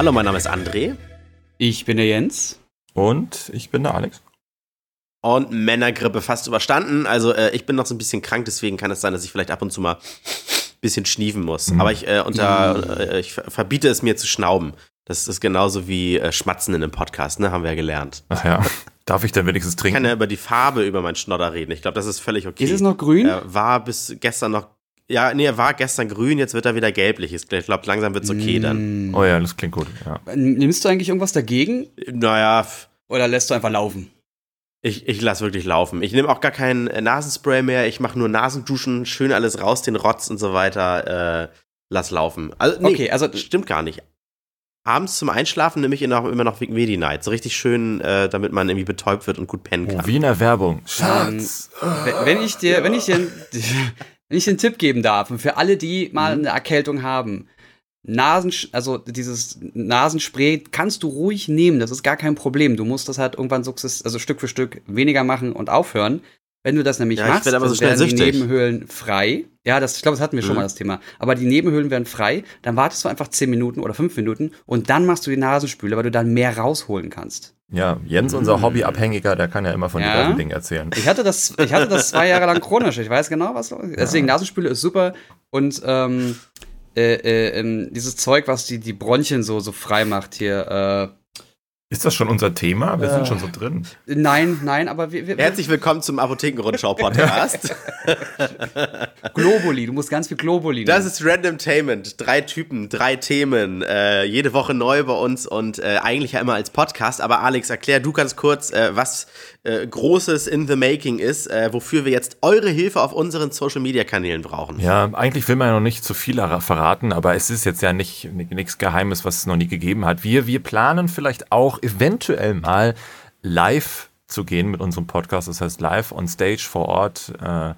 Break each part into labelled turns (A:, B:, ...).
A: Hallo, mein Name ist André.
B: Ich bin der Jens.
C: Und ich bin der Alex.
A: Und Männergrippe fast überstanden. Also äh, ich bin noch so ein bisschen krank, deswegen kann es sein, dass ich vielleicht ab und zu mal ein bisschen schniefen muss. Mhm. Aber ich, äh, unter, äh, ich verbiete es mir zu schnauben. Das ist genauso wie äh, Schmatzen in einem Podcast, ne? Haben wir ja gelernt.
C: Ach ja. Darf ich dann wenigstens trinken?
A: Ich kann ja über die Farbe über meinen Schnodder reden. Ich glaube, das ist völlig okay.
B: Ist es noch grün?
A: Er war bis gestern noch. Ja, nee, er war gestern grün, jetzt wird er wieder gelblich. Ich glaube, langsam wird es okay mm. dann.
C: Oh ja, das klingt gut. Ja.
B: Nimmst du eigentlich irgendwas dagegen?
A: Naja.
B: Oder lässt du einfach laufen?
A: Ich, ich lasse wirklich laufen. Ich nehme auch gar kein äh, Nasenspray mehr. Ich mache nur Nasenduschen, schön alles raus, den Rotz und so weiter. Äh, lass laufen. Also, nee, okay, also stimmt gar nicht abends zum Einschlafen nehme ich immer noch Medi Night. So richtig schön, äh, damit man irgendwie betäubt wird und gut pennen kann.
C: Oh, wie in der Werbung.
B: Schatz. Ähm, wenn ich dir, wenn ich dir, wenn ich einen Tipp geben darf, und für alle, die mal mhm. eine Erkältung haben, Nasen, also dieses Nasenspray kannst du ruhig nehmen, das ist gar kein Problem. Du musst das halt irgendwann sukzess, also Stück für Stück weniger machen und aufhören. Wenn du das nämlich ja, machst,
A: aber so
B: werden
A: süchtig.
B: die Nebenhöhlen frei. Ja, das, ich glaube, das hatten wir mhm. schon mal das Thema. Aber die Nebenhöhlen werden frei, dann wartest du einfach 10 Minuten oder 5 Minuten und dann machst du die Nasenspüle, weil du dann mehr rausholen kannst.
C: Ja, Jens, unser mhm. Hobbyabhängiger, der kann ja immer von ja. diversen Dingen erzählen.
B: Ich hatte das, ich hatte das zwei Jahre lang chronisch. Ich weiß genau, was. Deswegen ja. Nasenspüle ist super und ähm, äh, äh, ähm, dieses Zeug, was die, die Bronchien so, so frei macht hier, äh,
C: ist das schon unser Thema? Wir äh, sind schon so drin.
B: Nein, nein, aber wir. wir
A: Herzlich willkommen zum Apothekenrundschau-Podcast.
B: Globuli, du musst ganz viel Globuli.
A: Das ist Randomtainment. Drei Typen, drei Themen. Äh, jede Woche neu bei uns und äh, eigentlich ja immer als Podcast. Aber Alex, erklär du ganz kurz, äh, was äh, Großes in the Making ist, äh, wofür wir jetzt eure Hilfe auf unseren Social Media Kanälen brauchen.
C: Ja, eigentlich will man ja noch nicht zu viel verraten, aber es ist jetzt ja nicht nichts Geheimes, was es noch nie gegeben hat. Wir, wir planen vielleicht auch eventuell mal live zu gehen mit unserem Podcast, das heißt live on stage vor Ort. Äh,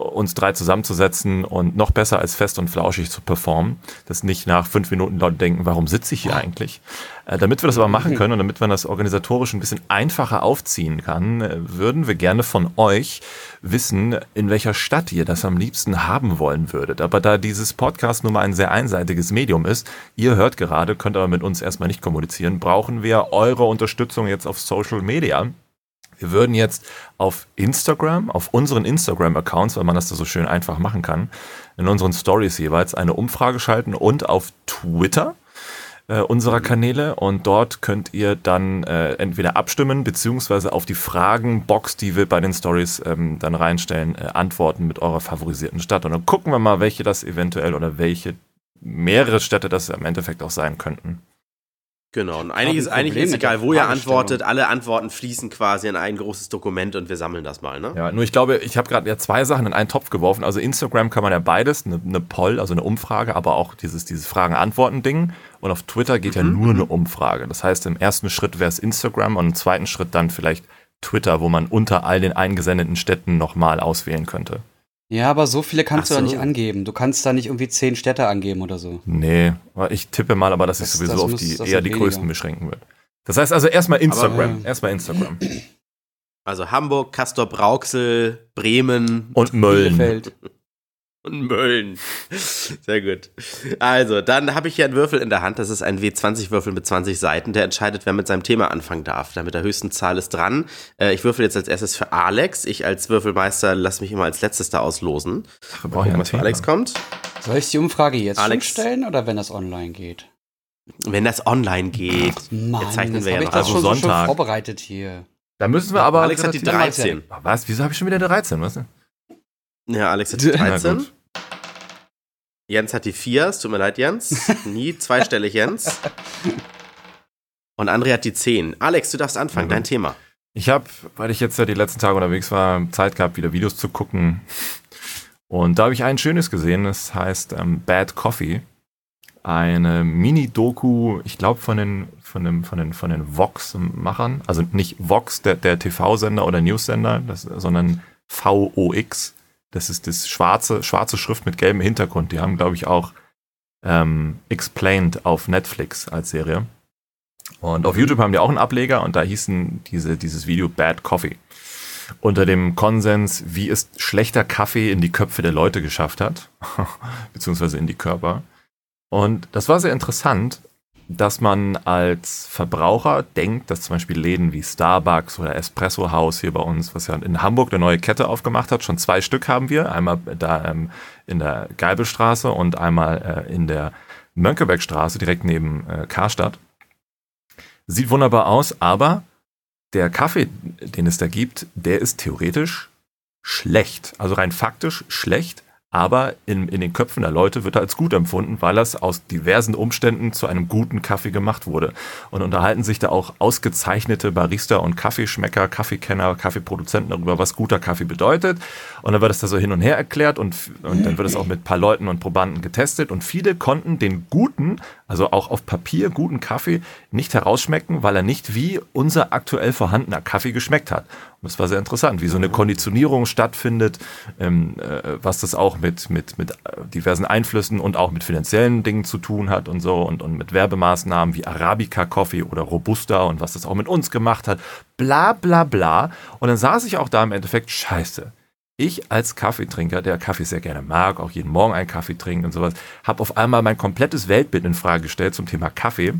C: uns drei zusammenzusetzen und noch besser als fest und flauschig zu performen. Dass nicht nach fünf Minuten Leute denken, warum sitze ich hier eigentlich? Äh, damit wir das aber machen können und damit man das organisatorisch ein bisschen einfacher aufziehen kann, äh, würden wir gerne von euch wissen, in welcher Stadt ihr das am liebsten haben wollen würdet. Aber da dieses Podcast nun mal ein sehr einseitiges Medium ist, ihr hört gerade, könnt aber mit uns erstmal nicht kommunizieren, brauchen wir eure Unterstützung jetzt auf Social Media. Wir würden jetzt auf Instagram, auf unseren Instagram-Accounts, weil man das da so schön einfach machen kann, in unseren Stories jeweils eine Umfrage schalten und auf Twitter äh, unserer Kanäle und dort könnt ihr dann äh, entweder abstimmen beziehungsweise auf die Fragenbox, die wir bei den Stories ähm, dann reinstellen, äh, antworten mit eurer favorisierten Stadt und dann gucken wir mal, welche das eventuell oder welche mehrere Städte das im Endeffekt auch sein könnten.
A: Genau, und eigentlich ist, eigentlich ist egal, wo ihr antwortet, alle Antworten fließen quasi in ein großes Dokument und wir sammeln das mal, ne?
C: Ja, nur ich glaube, ich habe gerade ja zwei Sachen in einen Topf geworfen. Also Instagram kann man ja beides, eine, eine Poll, also eine Umfrage, aber auch dieses, dieses Fragen-Antworten-Ding. Und auf Twitter geht mhm. ja nur eine Umfrage. Das heißt, im ersten Schritt wäre es Instagram und im zweiten Schritt dann vielleicht Twitter, wo man unter all den eingesendeten Städten nochmal auswählen könnte.
B: Ja, aber so viele kannst so. du da nicht angeben. Du kannst da nicht irgendwie zehn Städte angeben oder so.
C: Nee, ich tippe mal aber, dass das, sich sowieso auf die eher die größten beschränken wird. Das heißt also erstmal Instagram. Aber, äh, erstmal Instagram.
A: Also Hamburg, Castor Brauxel, Bremen
C: und Mölln.
A: Bielefeld. Und Mölln. Sehr gut. Also, dann habe ich hier einen Würfel in der Hand. Das ist ein W20-Würfel mit 20 Seiten. Der entscheidet, wer mit seinem Thema anfangen darf. Da mit der höchsten Zahl ist dran. Äh, ich würfel jetzt als erstes für Alex. Ich als Würfelmeister lasse mich immer als letztes da auslosen.
C: Ach, wir brauchen was für Alex kommt.
B: Soll ich die Umfrage jetzt Alex. stellen oder wenn das online geht?
A: Wenn das online geht. Ach,
B: Mann, jetzt zeichnen wir ja noch. Also Sonntag. So vorbereitet hier.
C: Da müssen wir aber.
A: Alex hat die 13.
C: Was? Wieso habe ich schon wieder 13? Was?
A: Ja, Alex hat die 13. Jens hat die 4. Es tut mir leid, Jens. Nie zweistellig, Jens. Und André hat die 10. Alex, du darfst anfangen, mhm. dein Thema.
C: Ich habe, weil ich jetzt ja die letzten Tage unterwegs war, Zeit gehabt, wieder Videos zu gucken. Und da habe ich ein schönes gesehen, das heißt ähm, Bad Coffee. Eine Mini-Doku, ich glaube von den, von, dem, von den, von den Vox-Machern. Also nicht Vox, der, der TV-Sender oder News-Sender, sondern VOX. Das ist das schwarze, schwarze Schrift mit gelbem Hintergrund. Die haben, glaube ich, auch ähm, Explained auf Netflix als Serie. Und auf YouTube haben die auch einen Ableger und da hießen diese, dieses Video Bad Coffee. Unter dem Konsens, wie es schlechter Kaffee in die Köpfe der Leute geschafft hat, beziehungsweise in die Körper. Und das war sehr interessant, dass man als Verbraucher denkt, dass zum Beispiel Läden wie Starbucks oder Espresso House hier bei uns, was ja in Hamburg eine neue Kette aufgemacht hat, schon zwei Stück haben wir. Einmal da ähm, in der Geibelstraße und einmal äh, in der Mönckebergstraße, direkt neben äh, Karstadt. Sieht wunderbar aus, aber der Kaffee, den es da gibt, der ist theoretisch schlecht. Also rein faktisch schlecht aber in, in den Köpfen der Leute wird er als gut empfunden, weil das aus diversen Umständen zu einem guten Kaffee gemacht wurde. Und unterhalten sich da auch ausgezeichnete Barista und Kaffeeschmecker, Kaffeekenner, Kaffeeproduzenten darüber, was guter Kaffee bedeutet. Und dann wird es da so hin und her erklärt und, und dann wird es auch mit ein paar Leuten und Probanden getestet. Und viele konnten den guten, also auch auf Papier guten Kaffee nicht herausschmecken, weil er nicht wie unser aktuell vorhandener Kaffee geschmeckt hat. Und das war sehr interessant, wie so eine Konditionierung stattfindet, ähm, äh, was das auch mit, mit, mit äh, diversen Einflüssen und auch mit finanziellen Dingen zu tun hat und so und, und mit Werbemaßnahmen wie Arabica Coffee oder Robusta und was das auch mit uns gemacht hat. Bla bla bla. Und dann saß ich auch da im Endeffekt, scheiße. Ich als Kaffeetrinker, der Kaffee sehr gerne mag, auch jeden Morgen einen Kaffee trinken und sowas, habe auf einmal mein komplettes Weltbild in Frage gestellt zum Thema Kaffee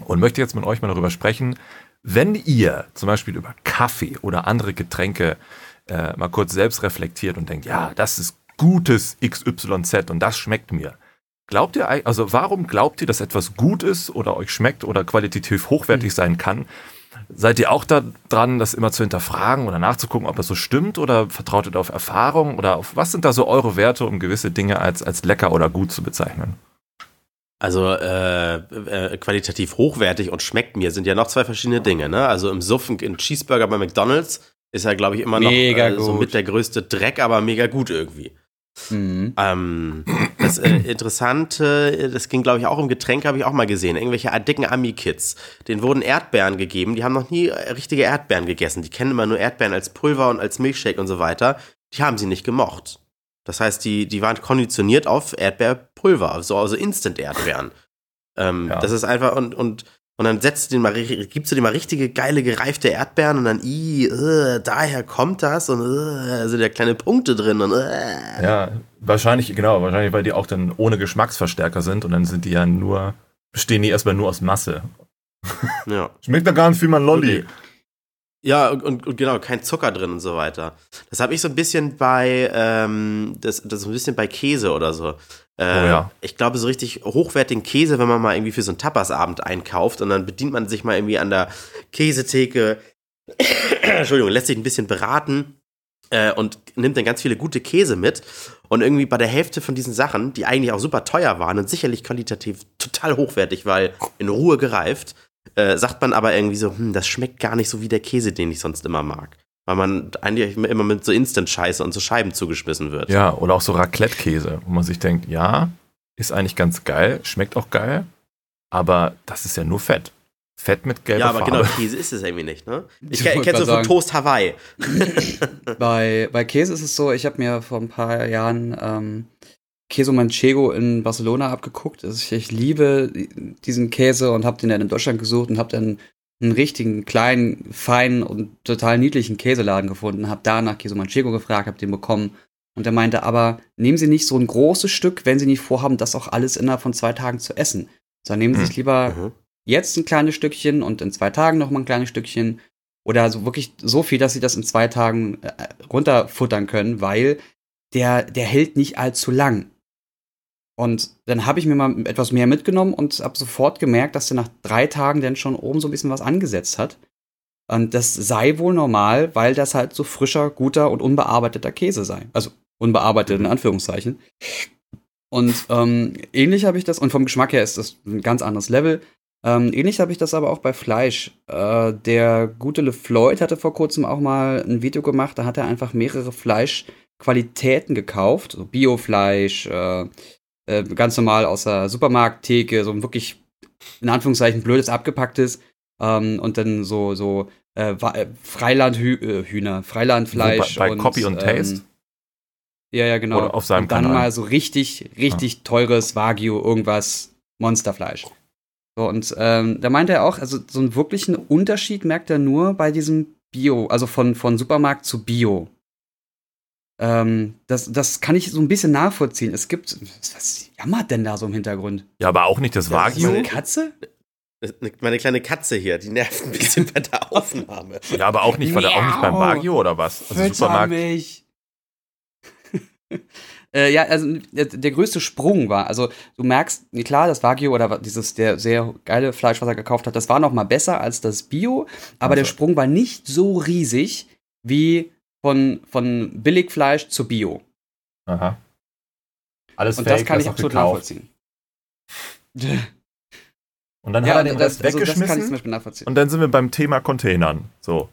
C: und möchte jetzt mit euch mal darüber sprechen, wenn ihr zum Beispiel über Kaffee oder andere Getränke äh, mal kurz selbst reflektiert und denkt, ja, das ist gutes XYZ und das schmeckt mir. Glaubt ihr, also warum glaubt ihr, dass etwas gut ist oder euch schmeckt oder qualitativ hochwertig mhm. sein kann? Seid ihr auch da dran, das immer zu hinterfragen oder nachzugucken, ob das so stimmt oder vertraut ihr da auf Erfahrung oder auf was sind da so eure Werte, um gewisse Dinge als, als lecker oder gut zu bezeichnen?
A: Also äh, äh, qualitativ hochwertig und schmeckt mir sind ja noch zwei verschiedene Dinge. Ne? Also im Suffen, in Cheeseburger bei McDonald's ist ja, glaube ich, immer noch äh, so mit der größte Dreck, aber mega gut irgendwie. Mhm. Ähm, das äh, Interessante, das ging, glaube ich, auch im Getränk, habe ich auch mal gesehen. Irgendwelche dicken Ami-Kids. Denen wurden Erdbeeren gegeben. Die haben noch nie richtige Erdbeeren gegessen. Die kennen immer nur Erdbeeren als Pulver und als Milchshake und so weiter. Die haben sie nicht gemocht. Das heißt, die, die waren konditioniert auf Erdbeerpulver, so also Instant-Erdbeeren. Ähm, ja. Das ist einfach, und, und, und dann setzt du den mal, gibst du dir mal richtige geile gereifte Erdbeeren und dann, i, uh, daher kommt das und uh, sind ja kleine Punkte drin und uh.
C: Ja, wahrscheinlich, genau, wahrscheinlich, weil die auch dann ohne Geschmacksverstärker sind und dann sind die ja nur, bestehen die erstmal nur aus Masse. Ja. Schmeckt da gar nicht wie man Lolli. Okay.
A: Ja, und, und, und, genau, kein Zucker drin und so weiter. Das habe ich so ein bisschen bei, ähm, das, das so ein bisschen bei Käse oder so. Äh, oh ja. Ich glaube, so richtig hochwertigen Käse, wenn man mal irgendwie für so einen Tapasabend einkauft und dann bedient man sich mal irgendwie an der Käsetheke, Entschuldigung, lässt sich ein bisschen beraten äh, und nimmt dann ganz viele gute Käse mit. Und irgendwie bei der Hälfte von diesen Sachen, die eigentlich auch super teuer waren und sicherlich qualitativ total hochwertig, weil in Ruhe gereift, äh, sagt man aber irgendwie so, hm, das schmeckt gar nicht so wie der Käse, den ich sonst immer mag. Weil man eigentlich immer mit so Instant-Scheiße und so Scheiben zugeschmissen wird.
C: Ja, oder auch so Raclette-Käse, wo man sich denkt, ja, ist eigentlich ganz geil, schmeckt auch geil, aber das ist ja nur Fett. Fett mit gelber Farbe. Ja, aber
A: genau, Käse ist es irgendwie nicht, ne? Ich, ich kenne so von Toast Hawaii.
B: bei, bei Käse ist es so, ich habe mir vor ein paar Jahren ähm, Queso Manchego in Barcelona abgeguckt. Also ich, ich liebe diesen Käse und habe den dann in Deutschland gesucht und habe dann einen richtigen kleinen, feinen und total niedlichen Käseladen gefunden. Habe da nach Queso Manchego gefragt, habe den bekommen. Und er meinte, aber nehmen Sie nicht so ein großes Stück, wenn Sie nicht vorhaben, das auch alles innerhalb von zwei Tagen zu essen. Sondern nehmen Sie hm. sich lieber mhm. jetzt ein kleines Stückchen und in zwei Tagen noch mal ein kleines Stückchen. Oder so wirklich so viel, dass Sie das in zwei Tagen äh, runterfuttern können, weil der, der hält nicht allzu lang. Und dann habe ich mir mal etwas mehr mitgenommen und habe sofort gemerkt, dass er nach drei Tagen dann schon oben so ein bisschen was angesetzt hat. Und das sei wohl normal, weil das halt so frischer, guter und unbearbeiteter Käse sei. Also unbearbeitet in Anführungszeichen. Und ähm, ähnlich habe ich das, und vom Geschmack her ist das ein ganz anderes Level. Ähm, ähnlich habe ich das aber auch bei Fleisch. Äh, der gute LeFloid hatte vor kurzem auch mal ein Video gemacht, da hat er einfach mehrere Fleischqualitäten gekauft. So Biofleisch, äh, äh, ganz normal aus der Supermarkttheke, so wirklich in Anführungszeichen blödes abgepacktes ähm, und dann so so äh, äh Freilandhühner, Freilandfleisch
C: bei, bei und, Copy und Taste. Ähm,
B: ja, ja, genau.
C: Oder auf seinem
B: und dann
C: Kanal.
B: mal so richtig, richtig ah. teures Wagyu, irgendwas Monsterfleisch. So, und ähm, da meinte er auch, also so einen wirklichen Unterschied merkt er nur bei diesem Bio, also von, von Supermarkt zu Bio. Ähm, das, das kann ich so ein bisschen nachvollziehen. Es gibt. Was jammert denn da so im Hintergrund?
C: Ja, aber auch nicht das Wagyu.
B: Ist das eine Katze?
A: Meine kleine Katze hier, die nervt ein bisschen bei der Aufnahme.
C: Ja, aber auch nicht, war der auch nicht beim Wagyu oder was?
B: Also Supermarkt. Mich. äh, ja, also der, der, größte Sprung war, also du merkst, klar, das Wagyu oder dieses der sehr geile Fleisch, was er gekauft hat, das war noch mal besser als das Bio, aber also. der Sprung war nicht so riesig wie von, von Billigfleisch zu Bio.
C: Aha.
B: Alles Und fake, das kann ich absolut gekauft. nachvollziehen.
C: Und dann ja, hat er den das, Rest weggeschmissen. Also das kann ich und dann sind wir beim Thema Containern. So.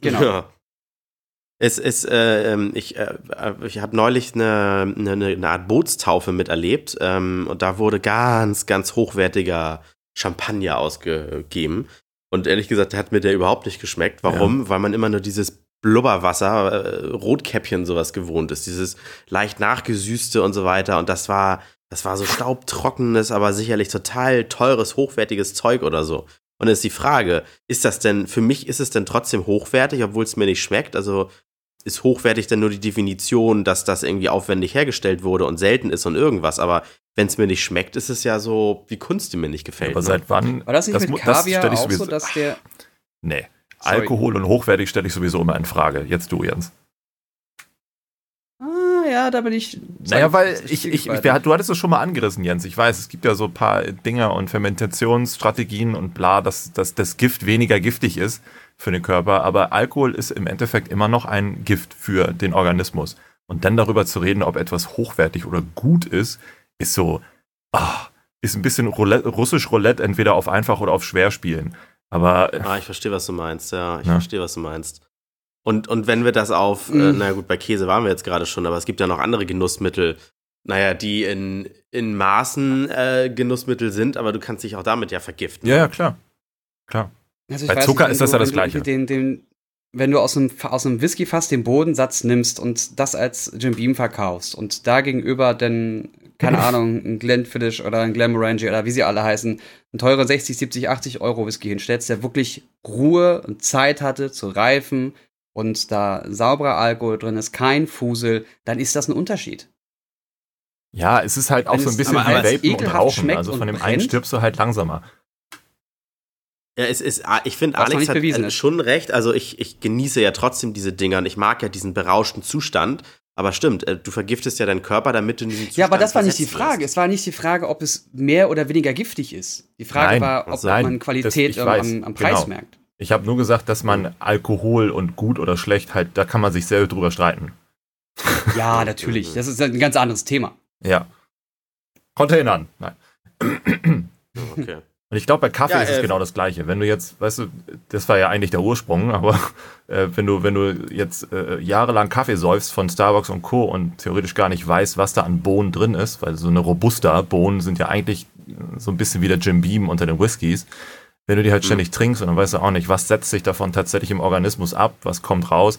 A: Genau. Ja. Es ist, äh, ähm, ich, äh, ich habe neulich eine, eine, eine, Art Bootstaufe miterlebt ähm, und da wurde ganz, ganz hochwertiger Champagner ausgegeben. Und ehrlich gesagt, hat mir der überhaupt nicht geschmeckt. Warum? Ja. Weil man immer nur dieses Blubberwasser, äh, Rotkäppchen sowas gewohnt ist, dieses leicht nachgesüßte und so weiter. Und das war, das war so staubtrockenes, aber sicherlich total teures, hochwertiges Zeug oder so. Und dann ist die Frage, ist das denn, für mich ist es denn trotzdem hochwertig, obwohl es mir nicht schmeckt? Also ist hochwertig denn nur die Definition, dass das irgendwie aufwendig hergestellt wurde und selten ist und irgendwas, aber wenn es mir nicht schmeckt, ist es ja so wie Kunst, die mir nicht gefällt.
C: Aber ne? seit wann?
B: War das nicht das, mit Kaviar das auch so, dass der...
C: Nee. Sorry. Alkohol und hochwertig stelle ich sowieso immer in Frage. Jetzt du, Jens.
B: Ah, ja, da bin ich.
C: Naja, weil ich, ich, ich, du hattest es schon mal angerissen, Jens. Ich weiß, es gibt ja so ein paar Dinger und Fermentationsstrategien und bla, dass, dass das Gift weniger giftig ist für den Körper. Aber Alkohol ist im Endeffekt immer noch ein Gift für den Organismus. Und dann darüber zu reden, ob etwas hochwertig oder gut ist, ist so, ah, ist ein bisschen Roulette, russisch Roulette, entweder auf einfach oder auf schwer spielen. Aber.
A: Ah, ich verstehe, was du meinst, ja. Ich ja. verstehe, was du meinst. Und, und wenn wir das auf, äh, mhm. äh, naja gut, bei Käse waren wir jetzt gerade schon, aber es gibt ja noch andere Genussmittel, naja, die in, in Maßen äh, Genussmittel sind, aber du kannst dich auch damit ja vergiften.
C: Ja, ja, klar. Klar. Also bei Zucker nicht, ist das du, ja das Gleiche.
B: Den, den, wenn du aus einem, aus einem Whiskyfass den Bodensatz nimmst und das als Jim Beam verkaufst und da gegenüber dann keine Ahnung, ein Glenfiddich oder ein Glenmorangie oder wie sie alle heißen, ein teurer 60, 70, 80 Euro Whisky hinstellst, der wirklich Ruhe und Zeit hatte zu reifen und da sauberer Alkohol drin ist, kein Fusel, dann ist das ein Unterschied.
C: Ja, es ist halt auch Wenn so ein bisschen wie Vapen und Rauchen. Also von dem brennt, einen stirbst du halt langsamer.
A: Ja, es ist, ah, ich finde, Alex hat ist. schon recht. Also ich, ich genieße ja trotzdem diese Dinger und ich mag ja diesen berauschten Zustand. Aber stimmt, äh, du vergiftest ja deinen Körper, damit du in diesen
B: Zustand Ja, aber das war nicht die Frage. Wirst. Es war nicht die Frage, ob es mehr oder weniger giftig ist. Die Frage
C: Nein,
B: war, ob, man Qualität das, am, am, Preis genau. merkt.
C: Ich habe nur gesagt, dass man Alkohol und gut oder schlecht halt, da kann man sich selber drüber streiten.
B: Ja, natürlich. Das ist ein ganz anderes Thema.
C: Ja. Containern. Nein. Okay. Und ich glaube, bei Kaffee ja, ist es äh, genau das Gleiche. Wenn du jetzt, weißt du, das war ja eigentlich der Ursprung, aber äh, wenn du, wenn du jetzt äh, jahrelang Kaffee säufst von Starbucks und Co. und theoretisch gar nicht weißt, was da an Bohnen drin ist, weil so eine Robusta-Bohnen sind ja eigentlich so ein bisschen wie der Jim Beam unter den Whiskys. Wenn du die halt mhm. ständig trinkst und dann weißt du auch nicht, was setzt sich davon tatsächlich im Organismus ab, was kommt raus,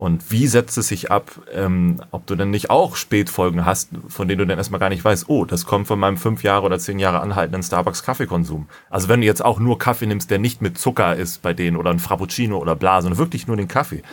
C: und wie setzt es sich ab, ähm, ob du denn nicht auch Spätfolgen hast, von denen du dann erstmal gar nicht weißt, oh, das kommt von meinem fünf Jahre oder zehn Jahre anhaltenden Starbucks-Kaffeekonsum. Also wenn du jetzt auch nur Kaffee nimmst, der nicht mit Zucker ist bei denen oder ein Frappuccino oder bla, sondern wirklich nur den Kaffee.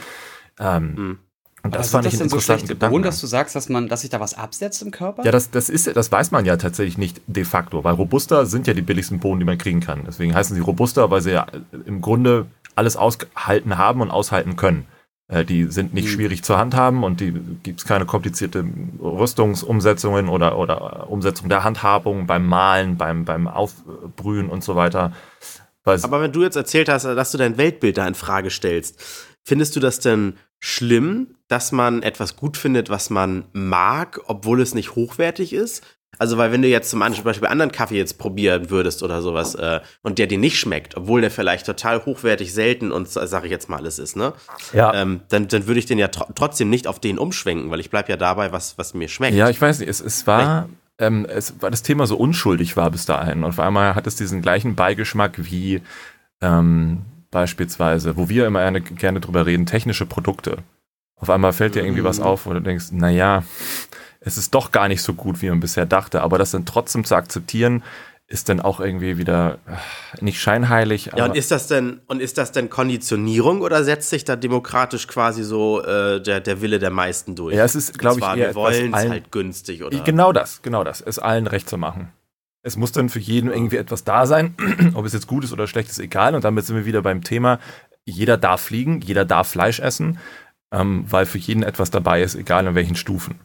C: Ähm, mhm. Und das fand ich einen interessanten so Gedanken.
B: dass du sagst, dass man, dass sich da was absetzt im Körper?
C: Ja, das, das ist, das weiß man ja tatsächlich nicht de facto, weil Robusta sind ja die billigsten Bohnen, die man kriegen kann. Deswegen heißen sie Robusta, weil sie ja im Grunde alles ausgehalten haben und aushalten können. Äh, die sind nicht mhm. schwierig zu handhaben und die gibt es keine komplizierte Rüstungsumsetzungen oder, oder Umsetzung der Handhabung beim Malen, beim, beim Aufbrühen und so weiter.
A: Aber wenn du jetzt erzählt hast, dass du dein Weltbild da in Frage stellst, findest du das denn schlimm, dass man etwas gut findet, was man mag, obwohl es nicht hochwertig ist? Also, weil wenn du jetzt zum Beispiel anderen Kaffee jetzt probieren würdest oder sowas äh, und der dir nicht schmeckt, obwohl der vielleicht total hochwertig, selten und sage ich jetzt mal alles ist, ne?
C: Ja.
A: Ähm, dann, dann würde ich den ja tr trotzdem nicht auf den umschwenken, weil ich bleibe ja dabei, was, was mir schmeckt.
C: Ja, ich weiß nicht, es, es war. Ähm, es, weil das Thema so unschuldig war bis dahin. Und auf einmal hat es diesen gleichen Beigeschmack wie ähm, beispielsweise, wo wir immer gerne, gerne drüber reden, technische Produkte. Auf einmal fällt dir irgendwie mhm. was auf, wo du denkst, naja, es ist doch gar nicht so gut, wie man bisher dachte. Aber das dann trotzdem zu akzeptieren, ist dann auch irgendwie wieder äh, nicht scheinheilig.
A: ja, und ist das denn und ist das denn Konditionierung oder setzt sich da demokratisch quasi so äh, der, der Wille der meisten durch?
C: Ja, es ist, glaube ich, eher
A: wir wollen es halt günstig oder
C: genau das, genau das, es allen recht zu machen. Es muss dann für jeden irgendwie etwas da sein. Ob es jetzt gut ist oder schlecht ist, egal. Und damit sind wir wieder beim Thema, jeder darf fliegen, jeder darf Fleisch essen, ähm, weil für jeden etwas dabei ist, egal in welchen Stufen.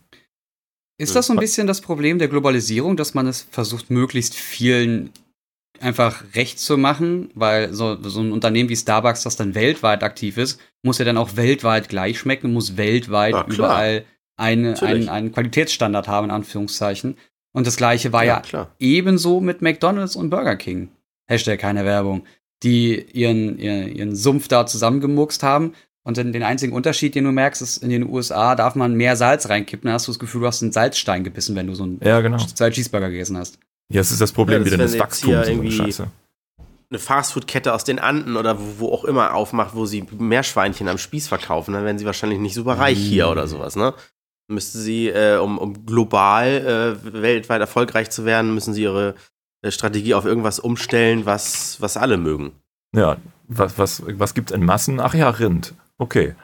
B: Ist das so ein bisschen das Problem der Globalisierung, dass man es versucht, möglichst vielen einfach recht zu machen, weil so, so ein Unternehmen wie Starbucks, das dann weltweit aktiv ist, muss ja dann auch weltweit gleich schmecken, muss weltweit ja, überall eine, einen, einen Qualitätsstandard haben, in Anführungszeichen. Und das gleiche war ja, ja ebenso mit McDonalds und Burger King. Hashtag keine Werbung. Die ihren, ihren, ihren Sumpf da zusammengemuckst haben. Und dann den einzigen Unterschied, den du merkst, ist, in den USA darf man mehr Salz reinkippen. Dann hast du das Gefühl, du hast einen Salzstein gebissen, wenn du so einen
C: ja, genau.
B: zwei Cheeseburger gegessen hast.
C: Ja, es ist das Problem ja, das wieder des Wachstums. So Scheiße.
A: Eine Fastfood-Kette aus den Anden oder wo, wo, auch immer aufmacht, wo sie Meerschweinchen am Spieß verkaufen, dann werden sie wahrscheinlich nicht super reich mm. hier oder sowas, ne? Müsste sie, äh, um, um global äh, weltweit erfolgreich zu werden, müssen sie ihre äh, Strategie auf irgendwas umstellen, was, was alle mögen.
C: Ja, was, was, was gibt's in Massen? Ach ja, Rind. Okay.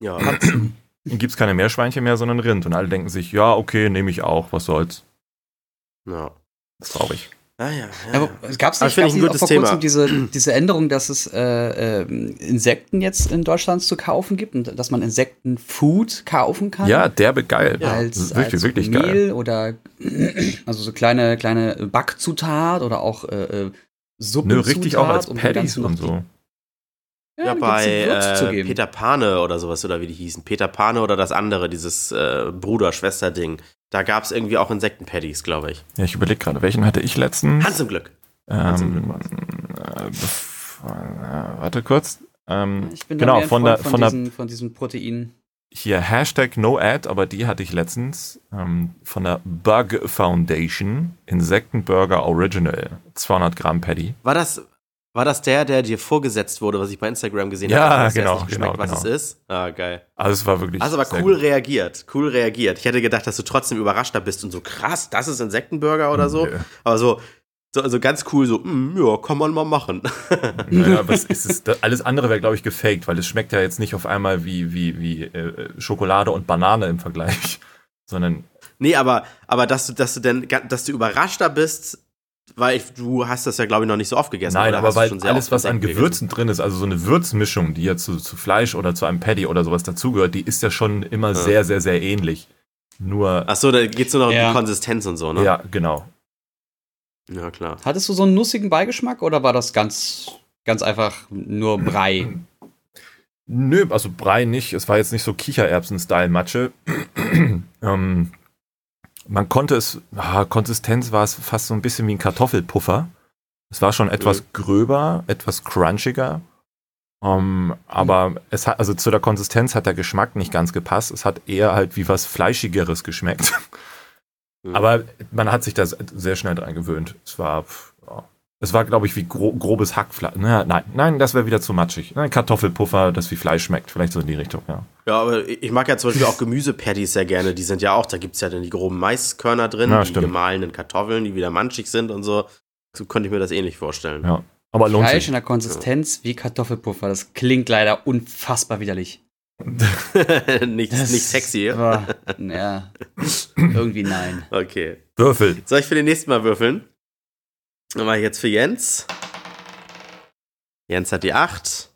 C: Ja. Dann gibt's keine Meerschweinchen mehr, sondern Rind. Und alle denken sich, ja, okay, nehme ich auch, was soll's. Ja. Traurig.
B: Ah, ja, ja. Aber es gab es nicht, gab's nicht vor Thema. kurzem diese, diese Änderung, dass es äh, äh, Insekten jetzt in Deutschland zu kaufen gibt und dass man Insektenfood kaufen kann?
C: Ja, derbe geil.
B: Ja. Als, wirklich, als wirklich Mehl geil. oder also so kleine, kleine Backzutat oder auch äh, Suppen.
C: Nö, richtig auch als Patties und so.
A: Ja, ja bei äh, Peter Pane oder sowas, oder wie die hießen. Peter Pane oder das andere, dieses äh, Bruder-Schwester-Ding. Da gab es irgendwie auch Insektenpaddies, glaube ich.
C: Ja, ich überlege gerade, welchen hatte ich letztens?
A: Hans im Glück.
C: Ähm, Hans im Glück. Äh, äh, warte kurz. Ähm, ich bin genau, von, der, von, von, diesen,
B: der, von diesen Proteinen.
C: Hier Hashtag NoAd, aber die hatte ich letztens ähm, von der Bug Foundation Insektenburger Original 200 Gramm Paddy.
A: War das, war das der, der dir vorgesetzt wurde, was ich bei Instagram gesehen
C: ja,
A: habe?
C: Ja, genau, genau,
A: was
C: genau.
A: es ist? Ah, geil.
C: Also es war wirklich.
A: Also aber cool gut. reagiert, cool reagiert. Ich hätte gedacht, dass du trotzdem überraschter bist und so krass, das ist Insektenburger oder so. Nee. Aber so, so also ganz cool, so, mm, ja, kann man mal machen.
C: Naja, was ist es? Alles andere wäre, glaube ich, gefaked, weil es schmeckt ja jetzt nicht auf einmal wie, wie, wie äh, Schokolade und Banane im Vergleich, sondern.
A: Nee, aber, aber dass du, dass du denn, dass du überraschter bist, weil ich, du hast das ja, glaube ich, noch nicht so oft gegessen.
C: Nein, aber weil alles, was an Gewürzen gegessen? drin ist, also so eine Würzmischung, die ja zu, zu Fleisch oder zu einem Patty oder sowas dazugehört, die ist ja schon immer ja. sehr, sehr, sehr ähnlich. Nur.
A: Ach so, da geht es nur noch ja. um die Konsistenz und so, ne?
C: Ja, genau.
A: Ja, klar.
B: Hattest du so einen nussigen Beigeschmack oder war das ganz, ganz einfach nur Brei?
C: Nö, also Brei nicht. Es war jetzt nicht so Kichererbsen-Style-Matsche. ähm, man konnte es, ah, Konsistenz war es fast so ein bisschen wie ein Kartoffelpuffer. Es war schon etwas mhm. gröber, etwas crunchiger. Um, ähm, aber mhm. es hat, also zu der Konsistenz hat der Geschmack nicht ganz gepasst. Es hat eher halt wie was Fleischigeres geschmeckt. Mhm. Aber man hat sich da sehr schnell dran gewöhnt. Es war, ja, es war, glaube ich, wie gro grobes Hackfleisch. Ne, nein, nein, das wäre wieder zu matschig. Ne, Kartoffelpuffer, das wie Fleisch schmeckt. Vielleicht so in die Richtung, ja.
A: Ja, aber ich mag ja zum Beispiel auch Gemüsepatties sehr gerne. Die sind ja auch, da gibt es ja dann die groben Maiskörner drin, ja, die gemahlenen Kartoffeln, die wieder manchig sind und so. So könnte ich mir das ähnlich vorstellen.
C: Ja. Aber lohnt
B: Fleisch sich. in der Konsistenz ja. wie Kartoffelpuffer. Das klingt leider unfassbar widerlich.
A: nicht, nicht sexy.
B: War, ja, irgendwie nein.
A: Okay.
C: Würfel.
A: Soll ich für den nächsten Mal würfeln? Dann mache ich jetzt für Jens. Jens hat die 8.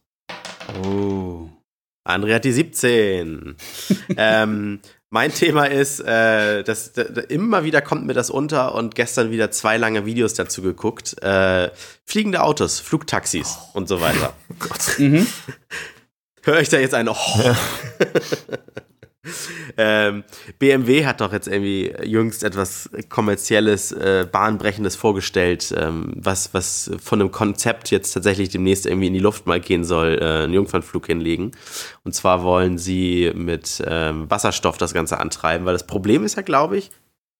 B: Oh.
A: André hat die 17. ähm, mein Thema ist, äh, dass, dass, immer wieder kommt mir das unter und gestern wieder zwei lange Videos dazu geguckt. Äh, fliegende Autos, Flugtaxis oh. und so weiter. Oh Gott. Mhm. Höre ich da jetzt ein Oh. Ja. ähm, BMW hat doch jetzt irgendwie jüngst etwas kommerzielles, äh, bahnbrechendes vorgestellt, ähm, was, was von einem Konzept jetzt tatsächlich demnächst irgendwie in die Luft mal gehen soll, äh, einen Jungfernflug hinlegen. Und zwar wollen sie mit ähm, Wasserstoff das Ganze antreiben, weil das Problem ist ja, glaube ich,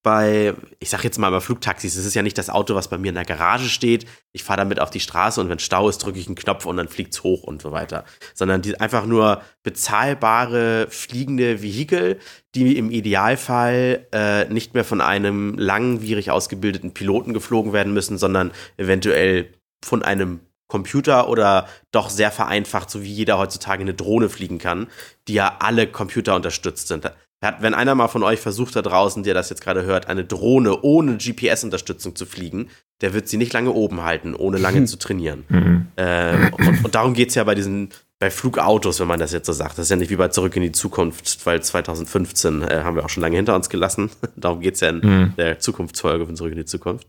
A: bei, ich sag jetzt mal bei Flugtaxis, es ist ja nicht das Auto, was bei mir in der Garage steht. Ich fahre damit auf die Straße und wenn Stau ist, drücke ich einen Knopf und dann fliegt es hoch und so weiter. Sondern die einfach nur bezahlbare fliegende Vehikel, die im Idealfall äh, nicht mehr von einem langwierig ausgebildeten Piloten geflogen werden müssen, sondern eventuell von einem Computer oder doch sehr vereinfacht, so wie jeder heutzutage eine Drohne fliegen kann, die ja alle Computer unterstützt sind. Wenn einer mal von euch versucht da draußen, der das jetzt gerade hört, eine Drohne ohne GPS-Unterstützung zu fliegen, der wird sie nicht lange oben halten, ohne lange zu trainieren. Mhm. Ähm, und, und, darum geht es ja bei diesen, bei Flugautos, wenn man das jetzt so sagt. Das ist ja nicht wie bei Zurück in die Zukunft, weil 2015 äh, haben wir auch schon lange hinter uns gelassen. darum geht es ja in mhm. der Zukunftsfolge von Zurück in die Zukunft.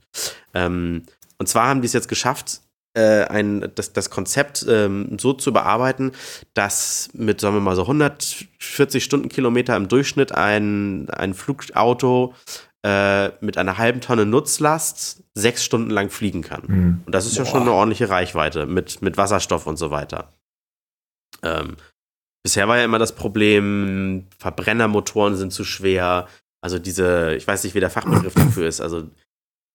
A: Ähm, und zwar haben die es jetzt geschafft, äh, ein, das, das Konzept ähm, so zu bearbeiten, dass mit, sagen wir mal, so 140 Stundenkilometer im Durchschnitt ein, ein Flugauto äh, mit einer halben Tonne Nutzlast sechs Stunden lang fliegen kann. Mhm. Und das ist Boah. ja schon eine ordentliche Reichweite mit, mit Wasserstoff und so weiter. Ähm, bisher war ja immer das Problem, Verbrennermotoren sind zu schwer. Also diese, ich weiß nicht, wie der Fachbegriff dafür ist. Also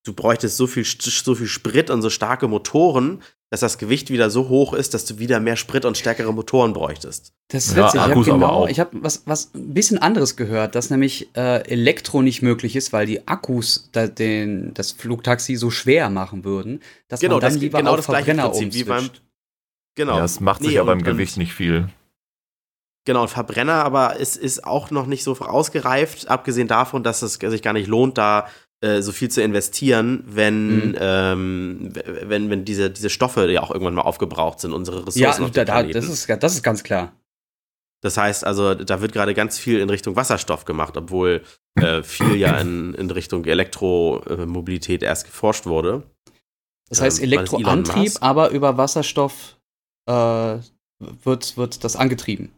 A: du bräuchtest so viel, so viel Sprit und so starke Motoren, dass das Gewicht wieder so hoch ist, dass du wieder mehr Sprit und stärkere Motoren bräuchtest.
B: Das ist witzig. Ja, ich habe genau, ich habe was, was ein bisschen anderes gehört, dass nämlich äh, Elektro nicht möglich ist, weil die Akkus da, den, das Flugtaxi so schwer machen würden, dass genau, man dann das, lieber genau auf das Verbrenner Prinzip, wie beim,
C: Genau. Ja, es macht sich nee, aber im Gewicht nicht viel.
A: Genau, ein Verbrenner, aber es ist auch noch nicht so ausgereift, abgesehen davon, dass es sich gar nicht lohnt, da äh, so viel zu investieren, wenn, mhm. ähm, wenn, wenn diese, diese Stoffe ja auch irgendwann mal aufgebraucht sind, unsere Ressourcen.
B: Ja, da, das, ist, das ist ganz klar.
A: Das heißt also, da wird gerade ganz viel in Richtung Wasserstoff gemacht, obwohl äh, viel ja in, in Richtung Elektromobilität erst geforscht wurde.
B: Das heißt ähm, Elektroantrieb, aber über Wasserstoff äh, wird, wird das angetrieben.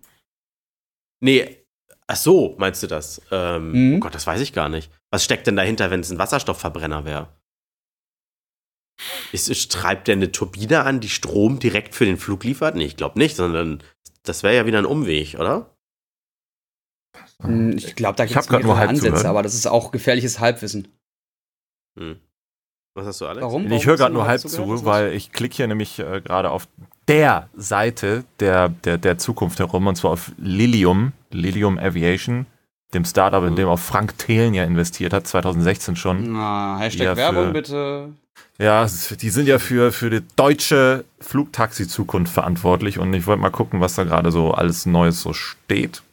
A: Nee, ach so, meinst du das? Ähm, mhm. Oh Gott, das weiß ich gar nicht. Was steckt denn dahinter, wenn es ein Wasserstoffverbrenner wäre? Ist, treibt der eine Turbine an, die Strom direkt für den Flug liefert? Nee, ich glaube nicht, sondern das wäre ja wieder ein Umweg, oder?
B: Hm, ich glaube, da gibt es mehrere Ansätze, aber das ist auch gefährliches Halbwissen.
A: Hm. Was hast du, Alex?
C: Warum? Warum ich höre gerade nur halb zu, weil ich klicke hier nämlich äh, gerade auf der Seite der, der, der Zukunft herum, und zwar auf Lilium, Lilium Aviation dem Startup, in dem auch Frank Thelen ja investiert hat, 2016 schon.
B: Na, Hashtag ja Werbung bitte.
C: Ja, die sind ja für, für die deutsche Flugtaxi-Zukunft verantwortlich und ich wollte mal gucken, was da gerade so alles Neues so steht.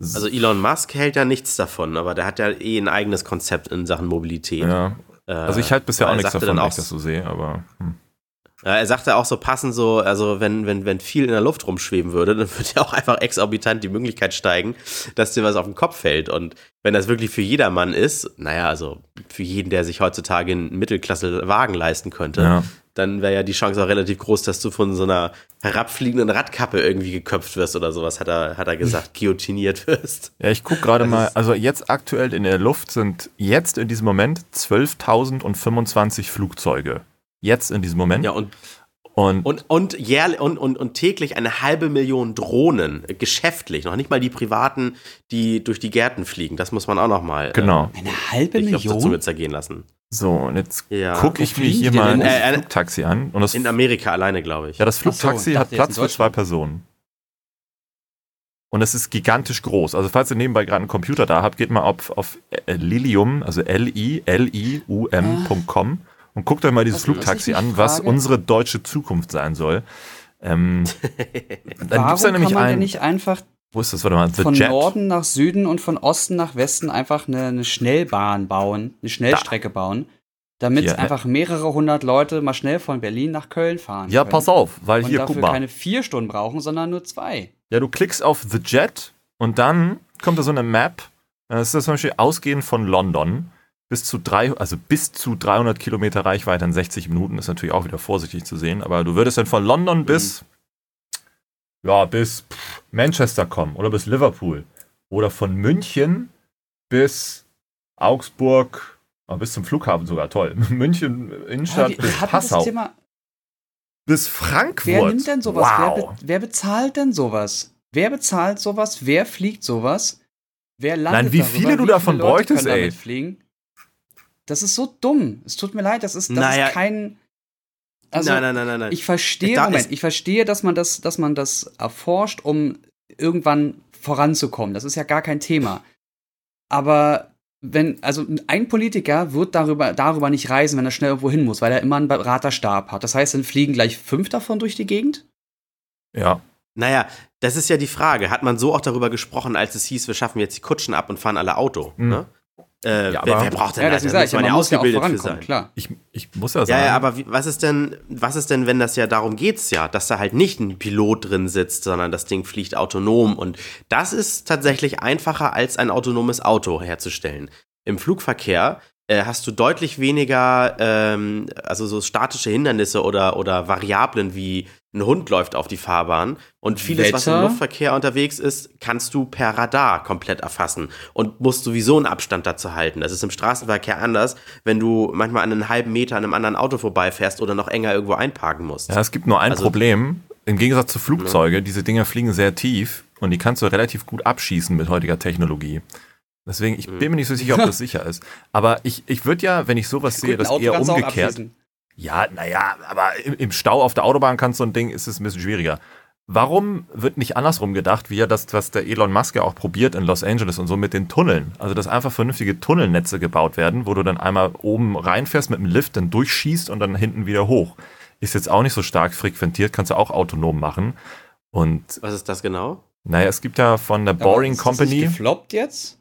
A: Also Elon Musk hält ja nichts davon, aber der hat ja eh ein eigenes Konzept in Sachen Mobilität.
C: Ja. Also ich halte bisher auch nichts davon, wenn ich das so sehe, aber. Hm.
A: Ja, er sagte auch so passend so, also wenn, wenn, wenn viel in der Luft rumschweben würde, dann würde ja auch einfach exorbitant die Möglichkeit steigen, dass dir was auf den Kopf fällt. Und wenn das wirklich für jedermann ist, naja, also für jeden, der sich heutzutage einen Mittelklasse-Wagen leisten könnte, ja. dann wäre ja die Chance auch relativ groß, dass du von so einer herabfliegenden Radkappe irgendwie geköpft wirst oder sowas, hat er, hat er gesagt, guillotiniert wirst.
C: Ja, ich gucke gerade mal, also jetzt aktuell in der Luft sind jetzt in diesem Moment 12.025 Flugzeuge. Jetzt in diesem Moment.
A: Ja, und und, und, und, jährlich, und, und, und täglich eine halbe Million Drohnen, äh, geschäftlich, noch nicht mal die privaten, die durch die Gärten fliegen. Das muss man auch noch mal
C: genau.
B: Äh, eine halbe ich Million
A: dazu mit zergehen lassen.
C: So, und jetzt ja. gucke ich mir hier mal ein äh, Flugtaxi an. Und das
A: in Amerika alleine, glaube ich.
C: Ja, das Flugtaxi so, hat Platz für zwei Personen. Und es ist gigantisch groß. Also falls ihr nebenbei gerade einen Computer da habt, geht mal auf, auf Lilium, also L-I-L-I-U-M.com. Ah und guckt euch mal dieses was, Flugtaxi an, was unsere deutsche Zukunft sein soll. Ähm,
B: dann gibt es da nämlich einen. nicht einfach
C: wo ist das? Warte mal,
B: The von Jet? Norden nach Süden und von Osten nach Westen einfach eine, eine Schnellbahn bauen, eine Schnellstrecke da. bauen, damit hier, ne? einfach mehrere hundert Leute mal schnell von Berlin nach Köln fahren.
C: Ja, können. pass auf, weil und hier,
B: guck
C: mal.
B: keine vier Stunden brauchen, sondern nur zwei.
C: Ja, du klickst auf The Jet und dann kommt da so eine Map. Das ist zum Beispiel ausgehend von London bis zu drei, also bis zu 300 Kilometer Reichweite in 60 Minuten ist natürlich auch wieder vorsichtig zu sehen. Aber du würdest dann von London mhm. bis, ja, bis Manchester kommen oder bis Liverpool oder von München bis Augsburg, oh, bis zum Flughafen sogar toll. München Innenstadt bis Passau. bis Frankfurt.
B: Wer nimmt denn sowas? Wow. Wer, be wer bezahlt denn sowas? Wer bezahlt sowas? Wer fliegt sowas? Wer landet
C: Nein, wie darüber? viele du wie davon viele bräuchtest, ey.
B: Fliegen? Das ist so dumm. Es tut mir leid, das ist, das naja. ist kein. Also, nein, nein, nein, nein, nein. Ich verstehe, da Moment, ich verstehe, dass man das, dass man das erforscht, um irgendwann voranzukommen. Das ist ja gar kein Thema. Aber wenn, also ein Politiker wird darüber, darüber nicht reisen, wenn er schnell irgendwo hin muss, weil er immer einen Beraterstab hat. Das heißt, dann fliegen gleich fünf davon durch die Gegend?
C: Ja.
A: Naja, das ist ja die Frage. Hat man so auch darüber gesprochen, als es hieß, wir schaffen jetzt die Kutschen ab und fahren alle Auto? Mhm. Ne? Äh, ja, wer, wer, braucht denn ja, das? Da muss man ja ausgebildet für sein.
C: Klar. Ich, ich muss ja sagen.
A: Ja, ja aber wie, was ist denn, was ist denn, wenn das ja darum geht's ja, dass da halt nicht ein Pilot drin sitzt, sondern das Ding fliegt autonom und das ist tatsächlich einfacher als ein autonomes Auto herzustellen. Im Flugverkehr äh, hast du deutlich weniger, ähm, also so statische Hindernisse oder, oder Variablen wie ein Hund läuft auf die Fahrbahn und vieles, Wetter? was im Luftverkehr unterwegs ist, kannst du per Radar komplett erfassen und musst sowieso einen Abstand dazu halten. Das ist im Straßenverkehr anders, wenn du manchmal an einen halben Meter an einem anderen Auto vorbeifährst oder noch enger irgendwo einparken musst.
C: Ja, es gibt nur ein also, Problem. Im Gegensatz zu Flugzeugen, ja. diese Dinger fliegen sehr tief und die kannst du relativ gut abschießen mit heutiger Technologie. Deswegen, ich bin mir nicht so sicher, ob das sicher ist. Aber ich, ich würde ja, wenn ich sowas sehe, das eher umgekehrt. Ja, naja, aber im, im, Stau auf der Autobahn kannst du ein Ding, ist es ein bisschen schwieriger. Warum wird nicht andersrum gedacht, wie ja das, was der Elon Musk ja auch probiert in Los Angeles und so mit den Tunneln? Also, dass einfach vernünftige Tunnelnetze gebaut werden, wo du dann einmal oben reinfährst mit dem Lift, dann durchschießt und dann hinten wieder hoch. Ist jetzt auch nicht so stark frequentiert, kannst du auch autonom machen. Und
A: was ist das genau?
C: Naja, es gibt ja von der Boring ist Company. Ist
B: das gefloppt jetzt?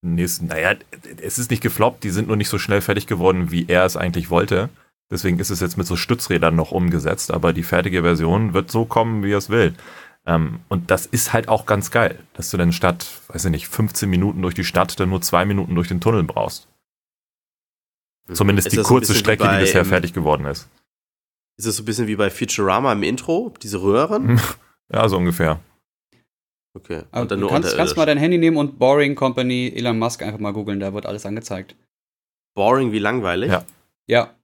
C: Nee, naja, es ist nicht gefloppt, die sind nur nicht so schnell fertig geworden, wie er es eigentlich wollte. Deswegen ist es jetzt mit so Stützrädern noch umgesetzt, aber die fertige Version wird so kommen, wie er es will. Ähm, und das ist halt auch ganz geil, dass du dann statt, weiß ich nicht, 15 Minuten durch die Stadt dann nur zwei Minuten durch den Tunnel brauchst. Mhm. Zumindest ist die kurze Strecke, bei, die bisher fertig geworden ist.
A: Ist es so ein bisschen wie bei Futurama im Intro, diese Röhren?
C: ja, so ungefähr.
B: Okay. Aber du kannst, kannst mal dein Handy nehmen und Boring Company Elon Musk einfach mal googeln, da wird alles angezeigt.
A: Boring wie langweilig?
C: Ja.
B: Ja.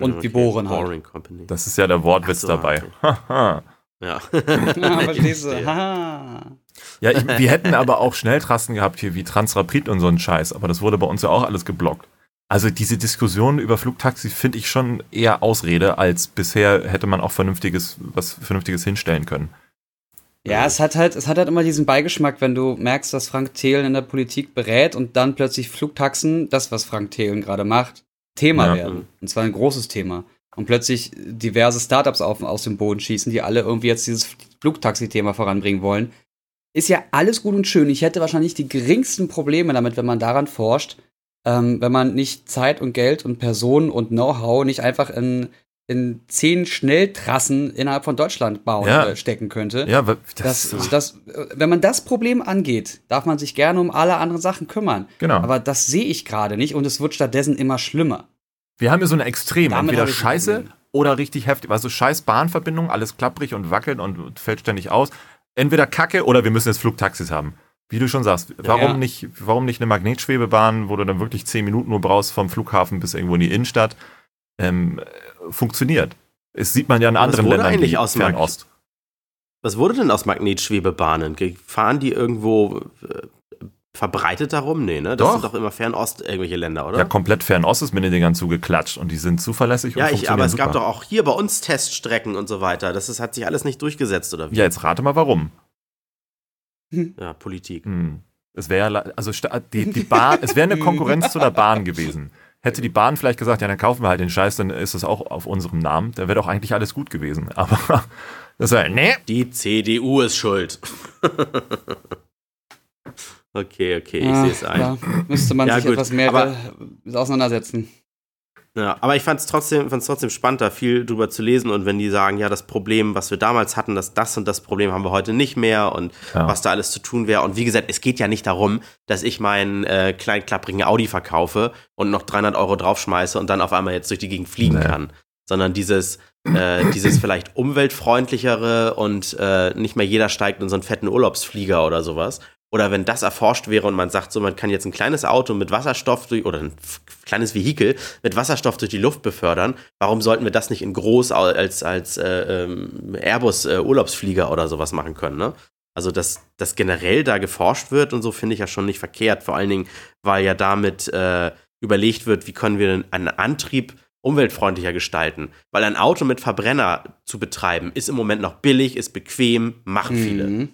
B: Und okay. wie bohren halt.
A: Company.
C: Das ist ja der Wortwitz so, dabei. Okay.
A: ja.
B: verstehst du?
C: ja, ich, wir hätten aber auch Schnelltrassen gehabt hier wie Transrapid und so ein Scheiß, aber das wurde bei uns ja auch alles geblockt. Also diese Diskussion über Flugtaxi finde ich schon eher Ausrede, als bisher hätte man auch vernünftiges, was Vernünftiges hinstellen können.
B: Ja, es hat halt, es hat halt immer diesen Beigeschmack, wenn du merkst, dass Frank Thelen in der Politik berät und dann plötzlich Flugtaxen, das, was Frank Thelen gerade macht, Thema ja. werden. Und zwar ein großes Thema. Und plötzlich diverse Startups auf, aus dem Boden schießen, die alle irgendwie jetzt dieses Flugtaxi-Thema voranbringen wollen. Ist ja alles gut und schön. Ich hätte wahrscheinlich die geringsten Probleme damit, wenn man daran forscht, ähm, wenn man nicht Zeit und Geld und Personen und Know-how nicht einfach in in zehn Schnelltrassen innerhalb von Deutschland bauen ja. äh, stecken könnte.
C: Ja,
B: das, das, das, wenn man das Problem angeht, darf man sich gerne um alle anderen Sachen kümmern.
C: Genau.
B: Aber das sehe ich gerade nicht und es wird stattdessen immer schlimmer.
C: Wir haben hier so eine Extrem, Damit entweder Scheiße oder richtig heftig, also scheiß Bahnverbindung, alles klapprig und wackelt und fällt ständig aus. Entweder Kacke oder wir müssen jetzt Flugtaxis haben. Wie du schon sagst, warum, ja. nicht, warum nicht eine Magnetschwebebahn, wo du dann wirklich zehn Minuten nur brauchst vom Flughafen bis irgendwo in die Innenstadt? ähm, funktioniert. Es sieht man ja in anderen Ländern
A: eigentlich aus Fernost. Was wurde denn aus Magnetschwebebahnen? Fahren die irgendwo äh, verbreitet darum? Nee, ne? Das
C: doch.
A: sind doch immer Fernost irgendwelche Länder, oder?
C: Ja, komplett Fernost ist mit den Dingern zugeklatscht und die sind zuverlässig
A: ja, und ich, aber es super. gab doch auch hier bei uns Teststrecken und so weiter. Das ist, hat sich alles nicht durchgesetzt, oder wie?
C: Ja, jetzt rate mal warum.
A: Ja, Politik.
C: Hm. Es wäre also die, die Bahn, es wäre eine Konkurrenz zu der Bahn gewesen. Hätte die Bahn vielleicht gesagt, ja, dann kaufen wir halt den Scheiß, dann ist das auch auf unserem Namen, dann wäre doch eigentlich alles gut gewesen. Aber das wäre, nee.
A: Die CDU ist schuld. okay, okay, ich sehe es ein.
B: Ja, müsste man ja, sich gut. etwas mehr aber, auseinandersetzen.
A: Ja, aber ich fand es trotzdem, trotzdem spannend, da viel drüber zu lesen. Und wenn die sagen, ja, das Problem, was wir damals hatten, dass das und das Problem haben wir heute nicht mehr und ja. was da alles zu tun wäre. Und wie gesagt, es geht ja nicht darum, dass ich meinen äh, kleinen klapprigen Audi verkaufe und noch 300 Euro draufschmeiße und dann auf einmal jetzt durch die Gegend fliegen nee. kann. Sondern dieses, äh, dieses vielleicht umweltfreundlichere und äh, nicht mehr jeder steigt in so einen fetten Urlaubsflieger oder sowas. Oder wenn das erforscht wäre und man sagt so, man kann jetzt ein kleines Auto mit Wasserstoff durch, oder ein kleines Vehikel mit Wasserstoff durch die Luft befördern, warum sollten wir das nicht in groß als, als äh, ähm, Airbus äh, Urlaubsflieger oder sowas machen können, ne? Also, dass, dass generell da geforscht wird und so finde ich ja schon nicht verkehrt. Vor allen Dingen, weil ja damit äh, überlegt wird, wie können wir einen Antrieb umweltfreundlicher gestalten. Weil ein Auto mit Verbrenner zu betreiben, ist im Moment noch billig, ist bequem, machen viele.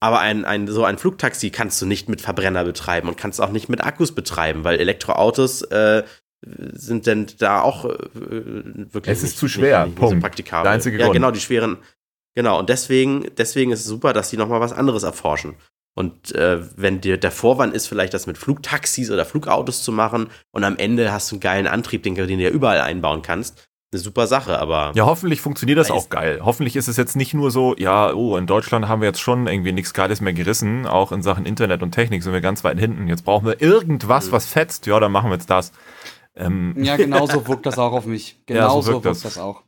A: Aber ein, ein, so ein Flugtaxi kannst du nicht mit Verbrenner betreiben und kannst auch nicht mit Akkus betreiben, weil Elektroautos äh, sind denn da auch äh, wirklich.
C: Es ist nicht, zu schwer. Nicht, nicht,
A: Punkt. So praktikabel. Der einzige ja, Grund. genau, die schweren. Genau, und deswegen, deswegen ist es super, dass die nochmal was anderes erforschen. Und äh, wenn dir der Vorwand ist, vielleicht das mit Flugtaxis oder Flugautos zu machen und am Ende hast du einen geilen Antrieb, den, den du ja überall einbauen kannst, eine super Sache, aber.
C: Ja, hoffentlich funktioniert das auch geil. Hoffentlich ist es jetzt nicht nur so, ja, oh, in Deutschland haben wir jetzt schon irgendwie nichts Geiles mehr gerissen. Auch in Sachen Internet und Technik sind wir ganz weit hinten. Jetzt brauchen wir irgendwas, mhm. was fetzt. Ja, dann machen wir jetzt das.
B: Ähm. Ja, genauso wirkt das auch auf mich. Genauso ja, so wirkt, wirkt das. das. auch.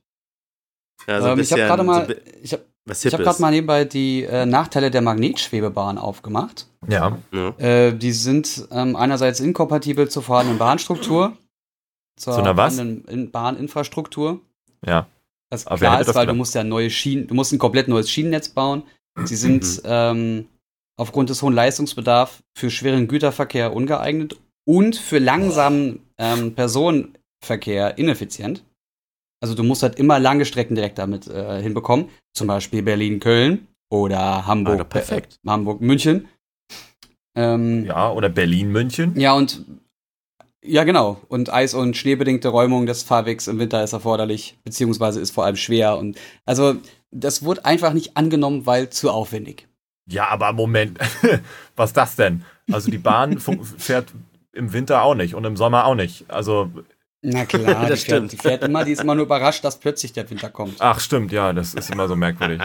B: Ja, so ähm, ich habe gerade mal, ich habe ich habe gerade mal nebenbei die äh, Nachteile der Magnetschwebebahn aufgemacht.
C: Ja.
B: Äh, die sind ähm, einerseits inkompatibel zur vorhandenen Bahnstruktur zur
C: Zu einer was?
B: Bahninfrastruktur.
C: Ja.
B: Was Aber klar ist, weil du musst ja neue Schienen, du musst ein komplett neues Schienennetz bauen. Sie sind mhm. ähm, aufgrund des hohen Leistungsbedarfs für schweren Güterverkehr ungeeignet und für langsamen ähm, Personenverkehr ineffizient. Also du musst halt immer lange Strecken direkt damit äh, hinbekommen. Zum Beispiel Berlin-Köln oder Hamburg,
C: ah, äh,
B: Hamburg-München.
C: Ähm, ja, oder Berlin-München.
B: Ja, und ja, genau. Und eis- und schneebedingte Räumung des Fahrwegs im Winter ist erforderlich, beziehungsweise ist vor allem schwer. Und also das wurde einfach nicht angenommen, weil zu aufwendig.
C: Ja, aber Moment, was ist das denn? Also die Bahn fährt im Winter auch nicht und im Sommer auch nicht. Also
B: na klar, das die stimmt. Fährt, die fährt immer, die ist immer nur überrascht, dass plötzlich der Winter kommt.
C: Ach, stimmt, ja, das ist immer so merkwürdig.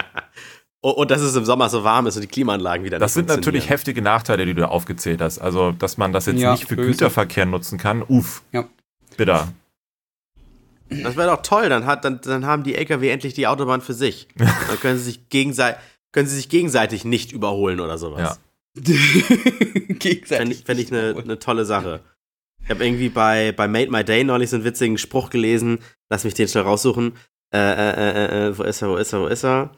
A: Und dass es im Sommer so warm ist und die Klimaanlagen wieder
C: Das sind natürlich heftige Nachteile, die du aufgezählt hast. Also, dass man das jetzt ja, nicht für böse. Güterverkehr nutzen kann. Uff. Ja. Bitter.
A: Das wäre doch toll. Dann, hat, dann, dann haben die LKW endlich die Autobahn für sich. Dann können sie sich, gegenseitig, können sie sich gegenseitig nicht überholen oder sowas. Ja. gegenseitig. Fände ich, fänd ich eine, eine tolle Sache. Ich habe irgendwie bei, bei Made My Day neulich so einen witzigen Spruch gelesen. Lass mich den schnell raussuchen. Äh, äh, äh, äh wo ist er, wo ist er, wo ist er?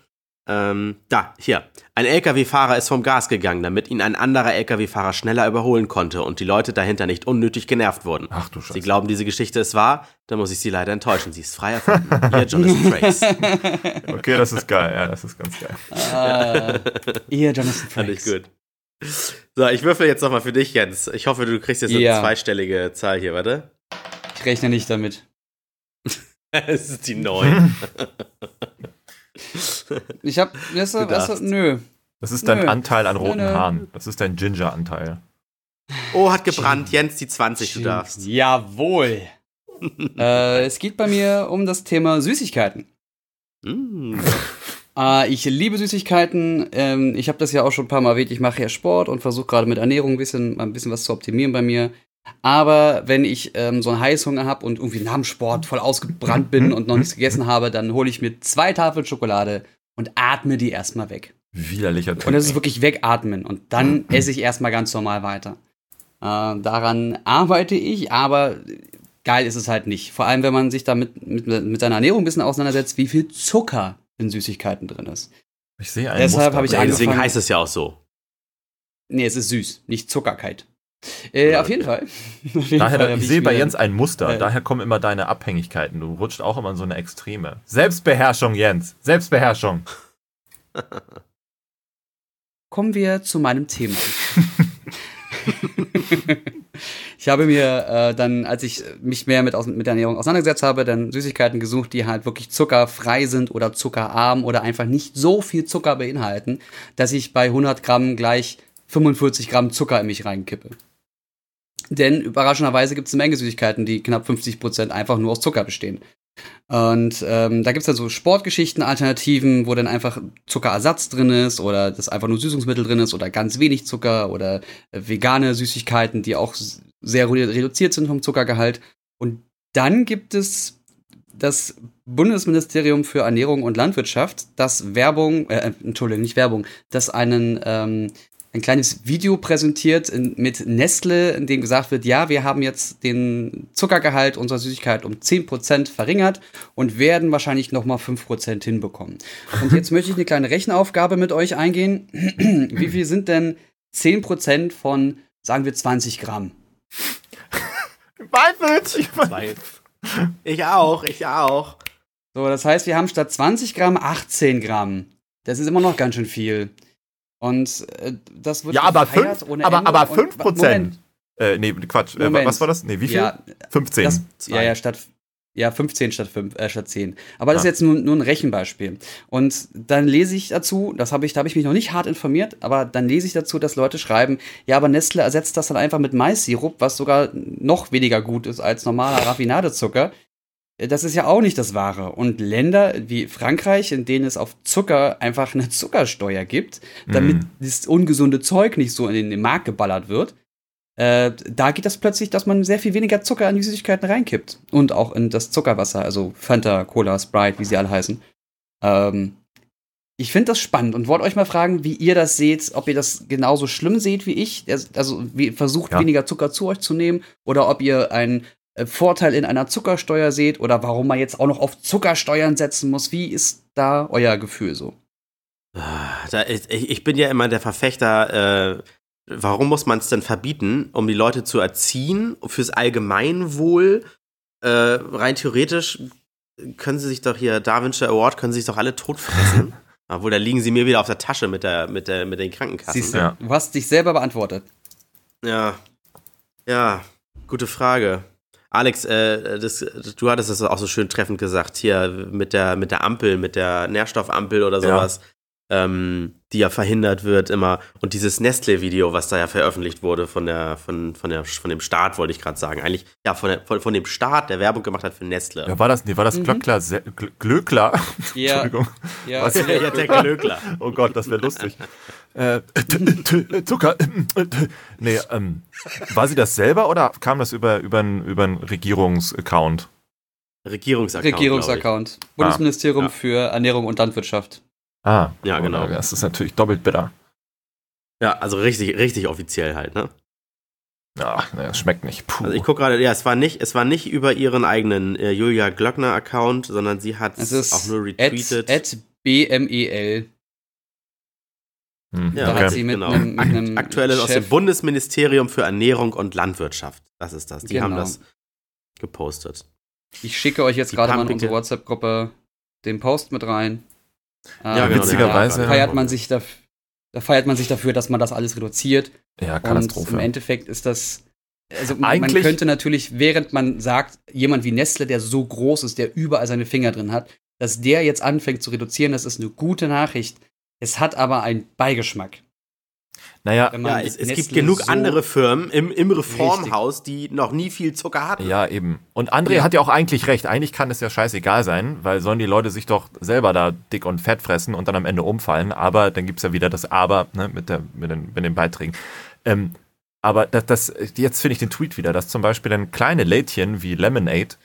A: Ähm, da, hier. Ein LKW-Fahrer ist vom Gas gegangen, damit ihn ein anderer LKW-Fahrer schneller überholen konnte und die Leute dahinter nicht unnötig genervt wurden.
C: Ach du Scheiße.
A: Sie glauben, diese Geschichte ist wahr? Dann muss ich Sie leider enttäuschen. Sie ist frei erfunden. Ihr Jonathan Trace.
C: Okay, das ist geil. Ja, das ist ganz geil.
B: Uh, ihr Jonathan Trace.
A: Fand ich gut. So, ich würfel jetzt nochmal für dich, Jens. Ich hoffe, du kriegst jetzt ja. eine zweistellige Zahl hier, warte.
B: Ich rechne nicht damit.
A: Es ist die 9.
B: Ich hab, weißt du, weißt du, nö.
C: Das ist dein nö. Anteil an roten nö, nö. Haaren. Das ist dein Ginger-Anteil.
A: Oh, hat gebrannt. Jens, die 20, du darfst.
B: Jawohl. äh, es geht bei mir um das Thema Süßigkeiten. Mm. Äh, ich liebe Süßigkeiten. Ähm, ich habe das ja auch schon ein paar Mal erwähnt. Ich mache ja Sport und versuche gerade mit Ernährung ein bisschen, ein bisschen was zu optimieren bei mir. Aber wenn ich ähm, so einen Heißhunger habe und irgendwie nach dem Sport voll ausgebrannt bin und noch nichts gegessen habe, dann hole ich mir zwei Tafeln Schokolade und atme die erstmal weg.
C: Widerlicher
B: Typ. Und das ist wirklich wegatmen. Und dann esse ich erstmal ganz normal weiter. Äh, daran arbeite ich, aber geil ist es halt nicht. Vor allem, wenn man sich damit mit, mit seiner Ernährung ein bisschen auseinandersetzt, wie viel Zucker in Süßigkeiten drin ist.
C: Ich sehe einen
B: Deshalb habe ich angefangen.
A: Deswegen heißt es ja auch so.
B: Nee, es ist süß, nicht Zuckerkeit. Äh, auf jeden Fall.
C: Auf jeden daher, Fall ich sehe bei Jens ein Muster. Äh, daher kommen immer deine Abhängigkeiten. Du rutscht auch immer in so eine Extreme. Selbstbeherrschung, Jens. Selbstbeherrschung.
B: Kommen wir zu meinem Thema. ich habe mir äh, dann, als ich mich mehr mit, mit der Ernährung auseinandergesetzt habe, dann Süßigkeiten gesucht, die halt wirklich zuckerfrei sind oder zuckerarm oder einfach nicht so viel Zucker beinhalten, dass ich bei 100 Gramm gleich 45 Gramm Zucker in mich reinkippe. Denn überraschenderweise gibt es eine Menge Süßigkeiten, die knapp 50 Prozent einfach nur aus Zucker bestehen. Und ähm, da gibt es dann so Sportgeschichten, Alternativen, wo dann einfach Zuckerersatz drin ist oder das einfach nur Süßungsmittel drin ist oder ganz wenig Zucker oder äh, vegane Süßigkeiten, die auch sehr reduziert sind vom Zuckergehalt. Und dann gibt es das Bundesministerium für Ernährung und Landwirtschaft, das Werbung, äh, Entschuldigung, nicht Werbung, das einen ähm, ein kleines Video präsentiert in, mit Nestle, in dem gesagt wird, ja, wir haben jetzt den Zuckergehalt unserer Süßigkeit um 10% verringert und werden wahrscheinlich nochmal 5% hinbekommen. Und jetzt möchte ich eine kleine Rechenaufgabe mit euch eingehen. Wie viel sind denn 10% von, sagen wir, 20 Gramm?
A: Weiß Ich auch, ich auch.
B: So, das heißt, wir haben statt 20 Gramm 18 Gramm. Das ist immer noch ganz schön viel. Und äh, das wird
C: ja, aber fünf, aber, aber 5 Prozent. Äh, nee, Quatsch. Äh, was war das? Nee, wie viel? Ja, 15.
B: Das, ja, ja, statt. Ja, 15 statt, 5, äh, statt 10. Aber das ist jetzt nur, nur ein Rechenbeispiel. Und dann lese ich dazu, das habe ich, da habe ich mich noch nicht hart informiert, aber dann lese ich dazu, dass Leute schreiben, ja, aber Nestle ersetzt das dann einfach mit Mais-Sirup, was sogar noch weniger gut ist als normaler Raffinadezucker. Das ist ja auch nicht das Wahre. Und Länder wie Frankreich, in denen es auf Zucker einfach eine Zuckersteuer gibt, damit mm. das ungesunde Zeug nicht so in den Markt geballert wird, äh, da geht das plötzlich, dass man sehr viel weniger Zucker in die Süßigkeiten reinkippt. Und auch in das Zuckerwasser, also Fanta, Cola, Sprite, wie sie alle heißen. Ähm, ich finde das spannend und wollte euch mal fragen, wie ihr das seht, ob ihr das genauso schlimm seht wie ich, also wie, versucht ja. weniger Zucker zu euch zu nehmen, oder ob ihr äh, Vorteil in einer Zuckersteuer seht oder warum man jetzt auch noch auf Zuckersteuern setzen muss. Wie ist da euer Gefühl so?
A: Da, ich, bin ja immer der Verfechter, äh, Warum muss man es denn verbieten? Um die Leute zu erziehen, fürs Allgemeinwohl? Äh, rein theoretisch können sie sich doch hier, Darwinshire Award, können sie sich doch alle totfressen. Obwohl, da liegen sie mir wieder auf der Tasche mit, der, mit, der, mit den Krankenkassen.
B: Siehst du, ja. du hast dich selber beantwortet.
A: Ja. Ja, gute Frage. Alex, äh, das, du hattest das auch so schön treffend gesagt, hier mit der, mit der Ampel, mit der Nährstoffampel oder sowas. Ja ähm, die ja verhindert wird immer. Und dieses Nestle-Video, was da ja veröffentlicht wurde von der, von, von der, von dem Staat, wollte ich gerade sagen. Eigentlich, ja, von, der, von, von, dem Staat, der Werbung gemacht hat für Nestle.
C: Ja, war das, nee, war das mhm. Glöckler, Glöckler?
B: Ja.
C: Entschuldigung.
B: Ja,
A: was, ja, der Glöckler.
C: oh Gott, das wäre lustig. äh, Zucker. nee, ähm, war sie das selber oder kam das über, über, einen, über einen Regierungsaccount?
A: Regierungsaccount.
B: Regierungsaccount. Bundesministerium ah, ja. für Ernährung und Landwirtschaft.
C: Ah, ja, genau. Das ist natürlich doppelt bitter.
A: Ja, also richtig, richtig offiziell halt, ne?
C: Ja, ne, es schmeckt nicht.
A: Puh. Also ich gucke gerade, ja, es war nicht, es war nicht über ihren eigenen äh, Julia Glöckner Account, sondern sie hat es auch nur retweetet.
B: At, at BMEL.
A: Hm, da okay. hat sie mit genau. einem, mit einem Aktuell aus dem Bundesministerium für Ernährung und Landwirtschaft. Das ist das. Die genau. haben das gepostet.
B: Ich schicke euch jetzt gerade mal in unsere WhatsApp-Gruppe den Post mit rein.
C: Ja, ähm, witzigerweise.
B: Da feiert man sich da, da feiert man sich dafür, dass man das alles reduziert.
C: Ja, Katastrophe.
B: Und im Endeffekt ist das. Also Eigentlich, man könnte natürlich, während man sagt, jemand wie Nestle, der so groß ist, der überall seine Finger drin hat, dass der jetzt anfängt zu reduzieren, das ist eine gute Nachricht. Es hat aber einen Beigeschmack.
C: Naja,
A: ja, es, es gibt genug so andere Firmen im, im Reformhaus, die noch nie viel Zucker hatten.
C: Ja, eben. Und André ja. hat ja auch eigentlich recht. Eigentlich kann es ja scheißegal sein, weil sollen die Leute sich doch selber da dick und fett fressen und dann am Ende umfallen. Aber dann gibt es ja wieder das Aber ne, mit, der, mit, den, mit den Beiträgen. Ähm, aber das, das, jetzt finde ich den Tweet wieder, dass zum Beispiel dann kleine Lädchen wie Lemonade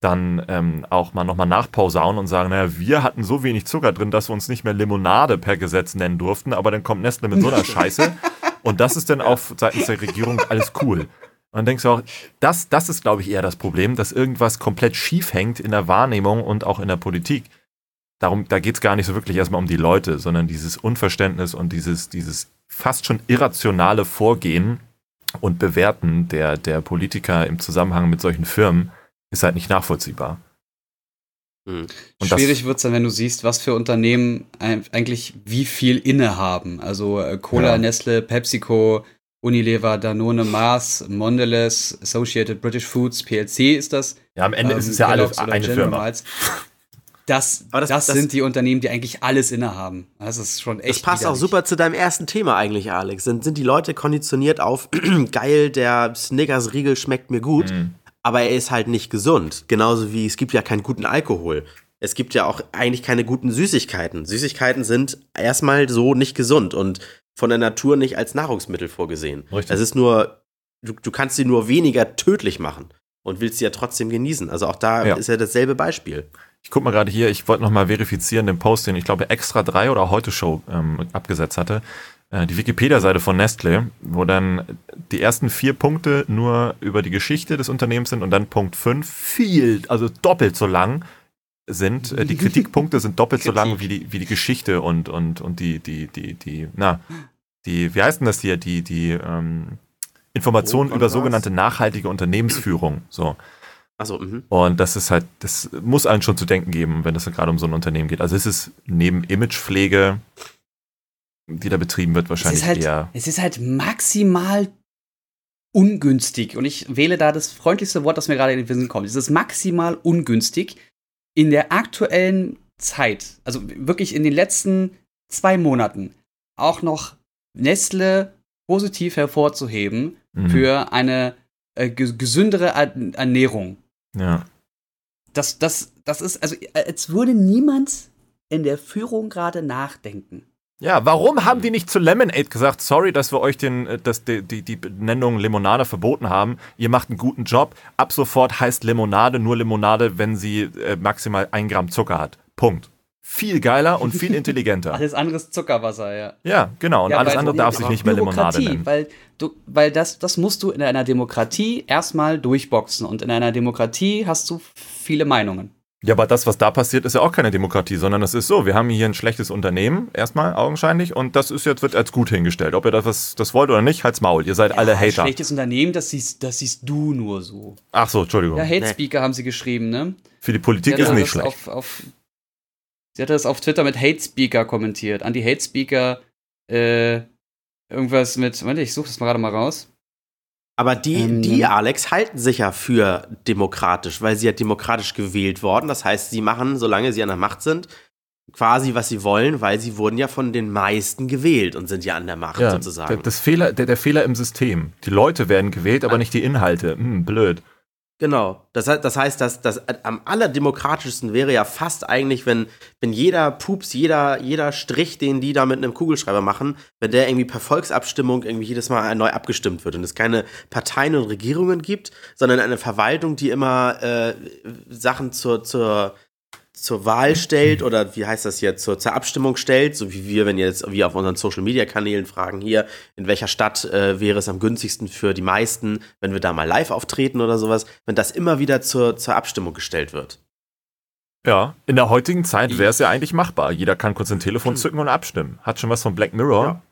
C: dann ähm, auch mal nochmal nachpausauen und sagen, naja, wir hatten so wenig Zucker drin, dass wir uns nicht mehr Limonade per Gesetz nennen durften, aber dann kommt Nestle mit so einer Scheiße und das ist dann auch seitens der Regierung alles cool. Und dann denkst du auch, das, das ist, glaube ich, eher das Problem, dass irgendwas komplett schief hängt in der Wahrnehmung und auch in der Politik. Darum, da geht es gar nicht so wirklich erstmal um die Leute, sondern dieses Unverständnis und dieses, dieses fast schon irrationale Vorgehen und Bewerten der, der Politiker im Zusammenhang mit solchen Firmen, ist halt nicht nachvollziehbar.
B: Hm. Schwierig wird es dann, wenn du siehst, was für Unternehmen eigentlich wie viel innehaben. Also äh, Cola, ja. Nestle, PepsiCo, Unilever, Danone, Mars, Mondelez, Associated British Foods, PLC ist das.
C: Ja, am Ende ähm, ist es ja alles eine Firma.
B: Das, das, das, das, sind die Unternehmen, die eigentlich alles innehaben. Das ist schon echt.
A: Das passt widerlich. auch super zu deinem ersten Thema eigentlich, Alex. Sind, sind die Leute konditioniert auf geil, der Snickers-Riegel schmeckt mir gut. Mhm aber er ist halt nicht gesund. Genauso wie es gibt ja keinen guten Alkohol. Es gibt ja auch eigentlich keine guten Süßigkeiten. Süßigkeiten sind erstmal so nicht gesund und von der Natur nicht als Nahrungsmittel vorgesehen. Richtig. Es ist nur, du, du kannst sie nur weniger tödlich machen und willst sie ja trotzdem genießen. Also auch da ja. ist ja dasselbe Beispiel.
C: Ich guck mal gerade hier, ich wollte noch mal verifizieren den Post, den ich glaube Extra 3 oder Heute Show ähm, abgesetzt hatte. Äh, die Wikipedia-Seite von Nestle, wo dann die ersten vier Punkte nur über die Geschichte des Unternehmens sind und dann Punkt 5 viel, also doppelt so lang sind. Äh, die Kritikpunkte sind doppelt so lang wie die, wie die Geschichte und, und, und die, die, die, die, na, die, wie heißt denn das hier, die, die ähm, Informationen oh, über sogenannte nachhaltige Unternehmensführung. So.
A: Achso, mhm.
C: Und das ist halt, das muss einen schon zu denken geben, wenn es gerade um so ein Unternehmen geht. Also es ist neben Imagepflege die da betrieben wird, wahrscheinlich
B: es halt,
C: eher.
B: Es ist halt maximal ungünstig, und ich wähle da das freundlichste Wort, das mir gerade in den Sinn kommt, es ist maximal ungünstig, in der aktuellen Zeit, also wirklich in den letzten zwei Monaten, auch noch Nestle positiv hervorzuheben mhm. für eine äh, gesündere Ernährung.
C: Ja.
B: Das, das, das ist, also als würde niemand in der Führung gerade nachdenken.
C: Ja, warum haben die nicht zu Lemonade gesagt, sorry, dass wir euch den, äh, das, die, die, die Benennung Limonade verboten haben. Ihr macht einen guten Job. Ab sofort heißt Limonade nur Limonade, wenn sie äh, maximal ein Gramm Zucker hat. Punkt. Viel geiler und viel intelligenter.
B: alles andere ist Zuckerwasser, ja.
C: Ja, genau. Und ja, alles andere darf sich nicht mehr Limonade nennen.
B: Weil, du, weil das, das musst du in einer Demokratie erstmal durchboxen. Und in einer Demokratie hast du viele Meinungen.
C: Ja, aber das, was da passiert, ist ja auch keine Demokratie, sondern es ist so, wir haben hier ein schlechtes Unternehmen, erstmal augenscheinlich, und das ist jetzt, wird als gut hingestellt. Ob ihr das, was, das wollt oder nicht, halt's Maul. Ihr seid ja, alle Hater.
B: Ein schlechtes Unternehmen, das siehst, das siehst du nur so.
C: Ach so, Entschuldigung.
B: Ja, Hate Speaker nee. haben sie geschrieben, ne?
C: Für die Politik ist nicht schlecht. Auf, auf,
B: sie hat das auf Twitter mit Hate Speaker kommentiert. Anti-Hate Speaker, äh, irgendwas mit, warte, ich suche das mal gerade mal raus.
A: Aber die, ähm, die, Alex, halten sich ja für demokratisch, weil sie ja demokratisch gewählt worden. Das heißt, sie machen, solange sie an der Macht sind, quasi, was sie wollen, weil sie wurden ja von den meisten gewählt und sind ja an der Macht ja, sozusagen.
C: Das Fehler, der, der, Fehler im System. Die Leute werden gewählt, aber nicht die Inhalte. Hm, blöd.
A: Genau. Das, das heißt, dass das am allerdemokratischsten wäre ja fast eigentlich, wenn, wenn jeder Pups, jeder, jeder Strich, den die da mit einem Kugelschreiber machen, wenn der irgendwie per Volksabstimmung irgendwie jedes Mal neu abgestimmt wird und es keine Parteien und Regierungen gibt, sondern eine Verwaltung, die immer äh, Sachen zur, zur zur Wahl stellt oder wie heißt das jetzt, zur, zur Abstimmung stellt, so wie wir, wenn jetzt wir auf unseren Social Media Kanälen fragen, hier, in welcher Stadt äh, wäre es am günstigsten für die meisten, wenn wir da mal live auftreten oder sowas, wenn das immer wieder zur, zur Abstimmung gestellt wird.
C: Ja, in der heutigen Zeit wäre es ja eigentlich machbar. Jeder kann kurz ein Telefon zücken und abstimmen. Hat schon was von Black Mirror. Ja.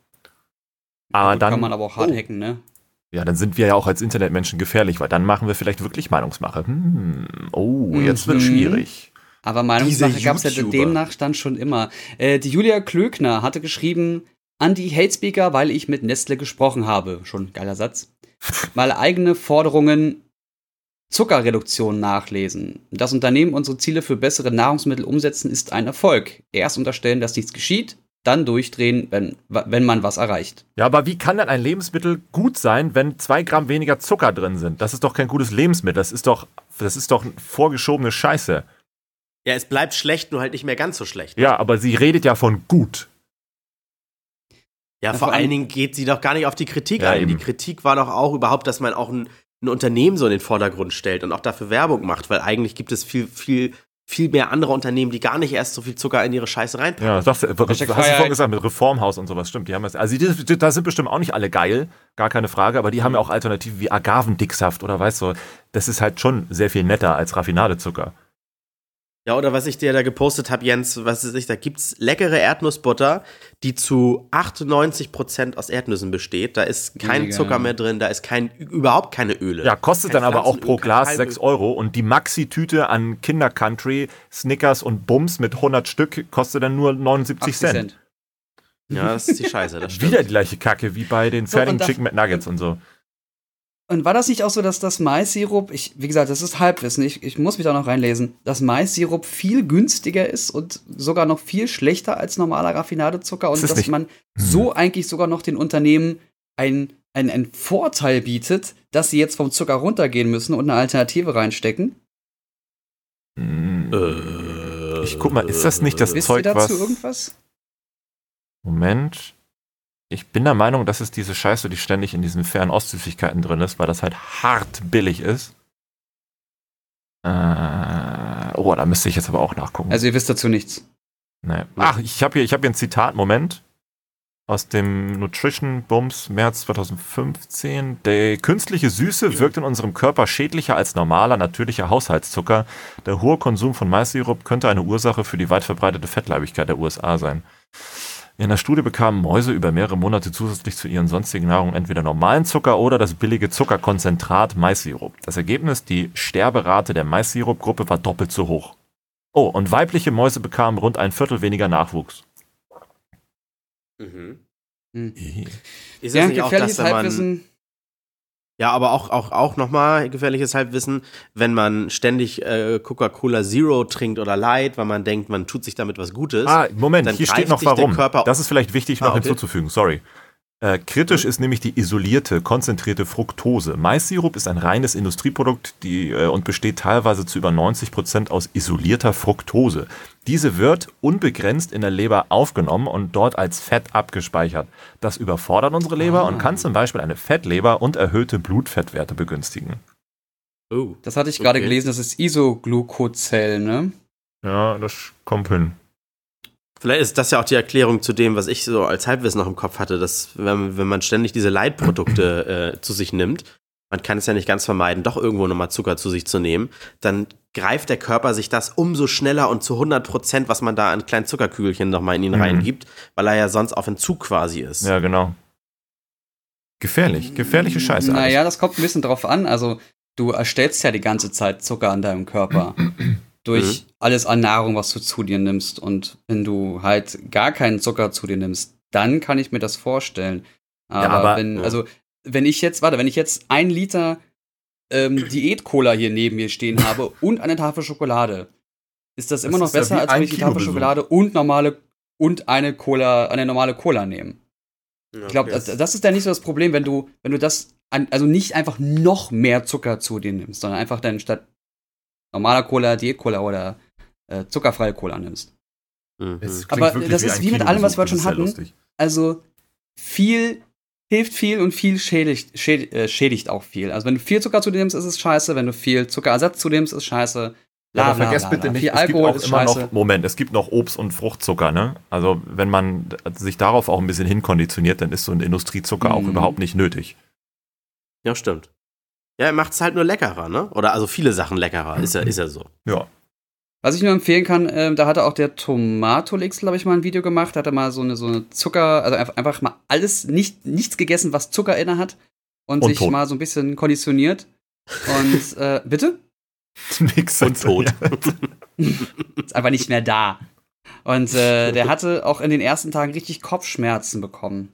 B: Aber dann kann man aber auch hart oh. hacken, ne?
C: Ja, dann sind wir ja auch als Internetmenschen gefährlich, weil dann machen wir vielleicht wirklich Meinungsmache. Hm, oh, jetzt mhm. wird schwierig.
B: Aber Meinungssache gab es ja demnach dann schon immer. Äh, die Julia Klöckner hatte geschrieben, an die Hate Speaker, weil ich mit Nestle gesprochen habe. Schon geiler Satz. Mal eigene Forderungen Zuckerreduktion nachlesen. Das Unternehmen unsere Ziele für bessere Nahrungsmittel umsetzen, ist ein Erfolg. Erst unterstellen, dass nichts geschieht, dann durchdrehen, wenn, wenn man was erreicht.
C: Ja, aber wie kann denn ein Lebensmittel gut sein, wenn zwei Gramm weniger Zucker drin sind? Das ist doch kein gutes Lebensmittel. Das ist doch, das ist doch vorgeschobene Scheiße.
A: Ja, es bleibt schlecht, nur halt nicht mehr ganz so schlecht.
C: Ja, aber sie redet ja von gut.
A: Ja, vor allen Dingen geht sie doch gar nicht auf die Kritik ja, ein. Eben. Die Kritik war doch auch überhaupt, dass man auch ein, ein, Unternehmen so in den Vordergrund stellt und auch dafür Werbung macht, weil eigentlich gibt es viel, viel, viel mehr andere Unternehmen, die gar nicht erst so viel Zucker in ihre Scheiße reinpacken.
C: Ja, das, das, das hast du vorhin gesagt, mit Reformhaus und sowas, stimmt. Die haben das, also die, da sind bestimmt auch nicht alle geil, gar keine Frage, aber die haben ja auch Alternativen wie Agavendicksaft oder weißt du, das ist halt schon sehr viel netter als Raffinadezucker.
A: Ja, oder was ich dir da gepostet habe, Jens, was ist ich, da gibt's leckere Erdnussbutter, die zu 98% aus Erdnüssen besteht. Da ist kein Mega. Zucker mehr drin, da ist kein, überhaupt keine Öle.
C: Ja, kostet dann aber auch pro Glas 6 Euro. Und die Maxi-Tüte an Kinder Country, Snickers und Bums mit 100 Stück kostet dann nur 79 Cent. Cent.
A: Ja, das ist die Scheiße. Das
C: Wieder die gleiche Kacke wie bei den fertigen so, Chicken McNuggets und so.
B: Und war das nicht auch so, dass das Mais-Sirup, ich, wie gesagt, das ist Halbwissen, ich, ich muss mich da noch reinlesen, dass Mais-Sirup viel günstiger ist und sogar noch viel schlechter als normaler Raffinadezucker und das dass man hm. so eigentlich sogar noch den Unternehmen einen ein Vorteil bietet, dass sie jetzt vom Zucker runtergehen müssen und eine Alternative reinstecken?
C: Hm. Äh, ich guck mal, ist das nicht das Zeug,
B: ihr dazu
C: was...
B: irgendwas?
C: Moment. Ich bin der Meinung, dass es diese Scheiße, die ständig in diesen Fernostsüßigkeiten drin ist, weil das halt hart billig ist. Äh, oh, da müsste ich jetzt aber auch nachgucken.
B: Also ihr wisst dazu nichts.
C: Nee. Ach, ich habe hier, hab hier ein Zitat, Moment. Aus dem Nutrition Bums März 2015. Die künstliche Süße wirkt in unserem Körper schädlicher als normaler, natürlicher Haushaltszucker. Der hohe Konsum von Maissirup könnte eine Ursache für die weit verbreitete Fettleibigkeit der USA sein. In der Studie bekamen Mäuse über mehrere Monate zusätzlich zu ihren sonstigen Nahrung entweder normalen Zucker oder das billige Zuckerkonzentrat Maissirup. Das Ergebnis, die Sterberate der Maissirup-Gruppe war doppelt so hoch. Oh, und weibliche Mäuse bekamen rund ein Viertel weniger Nachwuchs.
B: Mhm. Hm. Ist das ja, nicht auch das, wenn man,
A: Ja, aber auch, auch, auch nochmal gefährliches Halbwissen, wenn man ständig äh, Coca-Cola Zero trinkt oder Light, weil man denkt, man tut sich damit was Gutes.
C: Ah, Moment, hier steht noch warum. Das ist vielleicht wichtig noch ah, okay. hinzuzufügen, sorry. Äh, kritisch ist nämlich die isolierte, konzentrierte Fructose. Maissirup ist ein reines Industrieprodukt die, äh, und besteht teilweise zu über 90 Prozent aus isolierter Fructose. Diese wird unbegrenzt in der Leber aufgenommen und dort als Fett abgespeichert. Das überfordert unsere Leber ah. und kann zum Beispiel eine Fettleber und erhöhte Blutfettwerte begünstigen.
B: Oh, das hatte ich gerade okay. gelesen, das ist Isoglucozell, ne?
C: Ja, das kommt hin.
A: Vielleicht ist das ja auch die Erklärung zu dem, was ich so als Halbwissen noch im Kopf hatte, dass wenn, wenn man ständig diese Leitprodukte äh, zu sich nimmt, man kann es ja nicht ganz vermeiden, doch irgendwo nochmal Zucker zu sich zu nehmen, dann greift der Körper sich das umso schneller und zu 100 Prozent, was man da an kleinen Zuckerkügelchen nochmal in ihn mhm. reingibt, weil er ja sonst auf Entzug quasi ist.
C: Ja, genau. Gefährlich, gefährliche Scheiße.
B: Naja, das kommt ein bisschen drauf an. Also, du erstellst ja die ganze Zeit Zucker an deinem Körper. durch mhm. alles an Nahrung, was du zu dir nimmst. Und wenn du halt gar keinen Zucker zu dir nimmst, dann kann ich mir das vorstellen. Aber, ja, aber wenn, also, wenn ich jetzt, warte, wenn ich jetzt ein Liter ähm, Diät-Cola hier neben mir stehen habe und eine Tafel Schokolade, ist das, das immer noch besser, ja als wenn ich die Tafel Schokolade und normale und eine Cola, eine normale Cola nehme. Ja, ich glaube, das, das, ist ja nicht so das Problem, wenn du, wenn du das, an, also nicht einfach noch mehr Zucker zu dir nimmst, sondern einfach dann statt normaler Cola, Diät-Cola oder äh, zuckerfreie Cola nimmst. Mhm. Aber das ist wie mit allem, was wir heute schon hatten. Also viel hilft viel und viel schädigt, schädigt, äh, schädigt, auch viel. Also wenn du viel Zucker zu dir nimmst, ist es scheiße. Wenn du viel Zuckerersatz zu dir nimmst, ist es scheiße.
C: La, ja, aber vergesst la, la, bitte nicht, viel es Alkohol gibt auch immer scheiße. noch, Moment, es gibt noch Obst- und Fruchtzucker, ne? Also wenn man sich darauf auch ein bisschen hinkonditioniert, dann ist so ein Industriezucker mhm. auch überhaupt nicht nötig.
A: Ja, stimmt. Ja, er macht es halt nur leckerer, ne? Oder also viele Sachen leckerer, ist ja, ist ja so.
C: Ja.
B: Was ich nur empfehlen kann, äh, da hatte auch der Tomatolix, glaube ich, mal ein Video gemacht, da hat er mal so eine, so eine Zucker, also einfach, einfach mal alles, nicht, nichts gegessen, was Zucker inne hat und, und sich tot. mal so ein bisschen konditioniert. Und, äh, bitte?
A: Nix und tot.
B: ist einfach nicht mehr da. Und äh, der hatte auch in den ersten Tagen richtig Kopfschmerzen bekommen.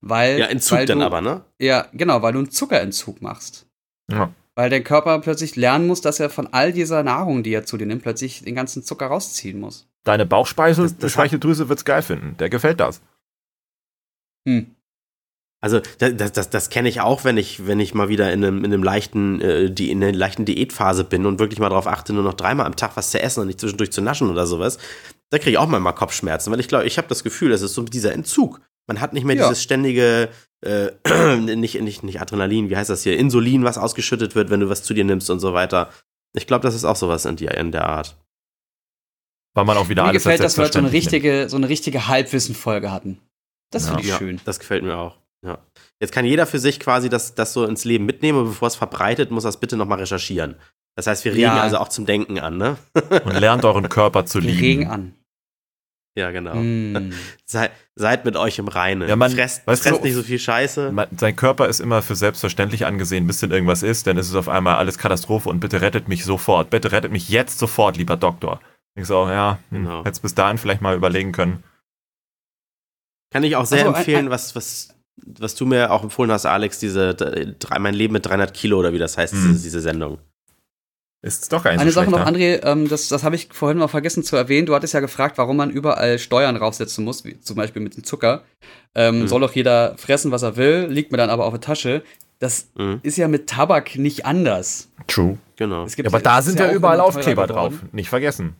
B: Weil,
A: ja, Entzug
B: weil
A: dann
B: du,
A: aber, ne?
B: Ja, genau, weil du einen Zuckerentzug machst. Ja. Weil der Körper plötzlich lernen muss, dass er von all dieser Nahrung, die er zu dir nimmt, plötzlich den ganzen Zucker rausziehen muss.
C: Deine Bauchspeicheldrüse wird es geil finden. Der gefällt das.
A: Hm. Also das, das, das kenne ich auch, wenn ich, wenn ich mal wieder in einem, in einem leichten, äh, die, in einer leichten Diätphase bin und wirklich mal darauf achte, nur noch dreimal am Tag was zu essen und nicht zwischendurch zu naschen oder sowas. Da kriege ich auch mal Kopfschmerzen, weil ich glaube, ich habe das Gefühl, das ist so dieser Entzug. Man hat nicht mehr ja. dieses ständige, äh, nicht, nicht, nicht Adrenalin, wie heißt das hier, Insulin, was ausgeschüttet wird, wenn du was zu dir nimmst und so weiter. Ich glaube, das ist auch sowas in, die, in der Art.
C: Weil man auch wieder
B: mir
C: alles
B: gefällt, dass wir heute so eine richtige, so eine richtige Halbwissen-Folge hatten. Das ja. finde ich
A: ja,
B: schön.
A: Das gefällt mir auch. Ja. Jetzt kann jeder für sich quasi das, das so ins Leben mitnehmen und bevor es verbreitet, muss er es bitte nochmal recherchieren. Das heißt, wir regen ja. also auch zum Denken an, ne?
C: und lernt euren Körper zu lieben. Wir
B: regen an.
A: Ja, genau. Mm. Sei, seid mit euch im Reinen. Ja, man, fresst, weißt fresst du, nicht so viel Scheiße.
C: Man, sein Körper ist immer für selbstverständlich angesehen, bis denn irgendwas ist, dann ist es auf einmal alles Katastrophe und bitte rettet mich sofort. Bitte rettet mich jetzt sofort, lieber Doktor. Ich so, ja, hm, genau. hätte bis dahin vielleicht mal überlegen können.
A: Kann ich auch sehr also, empfehlen, was, was, was du mir auch empfohlen hast, Alex, diese Mein Leben mit 300 Kilo oder wie das heißt, mm. diese, diese Sendung.
C: Ist doch nicht
B: Eine
C: so
B: Sache noch, André, ähm, das, das habe ich vorhin noch vergessen zu erwähnen. Du hattest ja gefragt, warum man überall Steuern draufsetzen muss, wie zum Beispiel mit dem Zucker. Ähm, mhm. Soll doch jeder fressen, was er will, liegt mir dann aber auf der Tasche. Das mhm. ist ja mit Tabak nicht anders.
C: True. Genau. Ja, aber da sind ja überall Aufkleber drauf. Nicht vergessen.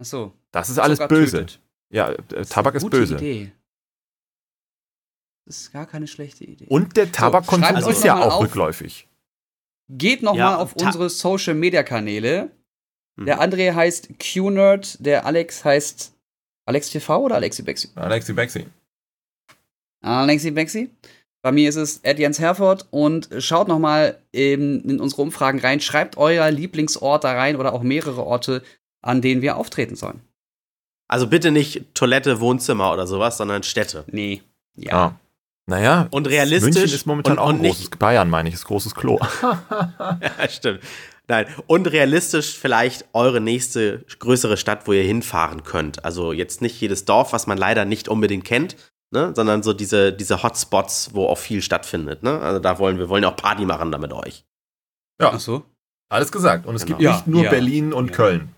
B: Ach so.
C: Das ist alles Zucker böse. Tötet. Ja, äh, Tabak ist, ist böse. Idee.
B: Das ist gar keine schlechte Idee.
C: Und der Tabakkonsum so, ist ja auch auf. rückläufig.
B: Geht noch ja, mal auf unsere Social Media Kanäle. Mhm. Der André heißt QNerd, der Alex heißt Alex TV oder Alexi Bexi?
C: Alexi Bexi.
B: Alexi Bexi. Bei mir ist es Ed Jens Herford und schaut noch mal in, in unsere Umfragen rein. Schreibt euer Lieblingsort da rein oder auch mehrere Orte, an denen wir auftreten sollen.
A: Also bitte nicht Toilette, Wohnzimmer oder sowas, sondern Städte.
B: Nee. Ja.
C: Naja,
A: und realistisch. München
C: ist momentan und, auch ein großes, Bayern meine ich, ist großes Klo.
A: ja, stimmt. Nein, und realistisch vielleicht eure nächste größere Stadt, wo ihr hinfahren könnt. Also jetzt nicht jedes Dorf, was man leider nicht unbedingt kennt, ne? sondern so diese, diese Hotspots, wo auch viel stattfindet. Ne? Also da wollen wir wollen ja auch Party machen da mit euch.
C: Ja. Ach so. Alles gesagt. Und es genau. gibt nicht ja, nur ja. Berlin und ja. Köln.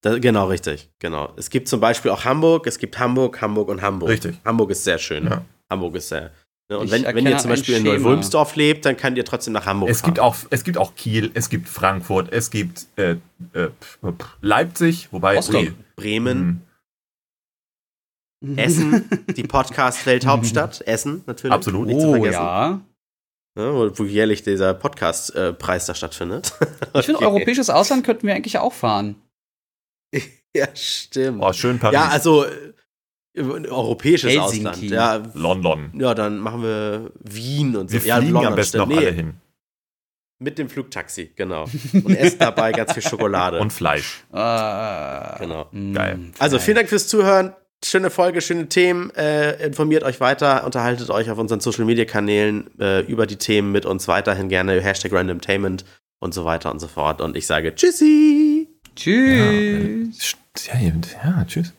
A: Da, genau, richtig. Genau. Es gibt zum Beispiel auch Hamburg, es gibt Hamburg, Hamburg und Hamburg.
C: Richtig.
A: Hamburg ist sehr schön. Hamburg ist sehr. Ne? Und wenn, wenn, ihr zum Beispiel in Neuwulmsdorf lebt, dann könnt ihr trotzdem nach Hamburg
C: es fahren. Gibt auch, es gibt auch Kiel, es gibt Frankfurt, es gibt äh, äh, Leipzig, wobei
A: Rostock, Bremen. Mhm. Essen, die Podcast-Welthauptstadt. Essen, natürlich.
C: Absolut,
B: nicht oh, zu vergessen. Ja.
A: Ja, wo, jährlich dieser Podcast-Preis da stattfindet.
B: Ich finde, europäisches Ausland könnten wir eigentlich auch fahren.
A: Ja, stimmt.
C: Oh, schön Paris.
A: Ja, also äh, europäisches Helsinki. Ausland. Ja,
C: London.
A: Ja, dann machen wir Wien und
C: so. Wir fliegen ja, London am besten noch nee, alle hin.
A: Mit dem Flugtaxi, genau. Und essen dabei ganz viel Schokolade.
C: Und Fleisch.
A: Ah, genau. Geil. Also vielen Dank fürs Zuhören schöne Folge, schöne Themen. Äh, informiert euch weiter, unterhaltet euch auf unseren Social Media Kanälen äh, über die Themen mit uns weiterhin gerne. Hashtag Randomtainment und so weiter und so fort. Und ich sage Tschüssi.
B: Tschüss.
C: Ja, ja, ja tschüss.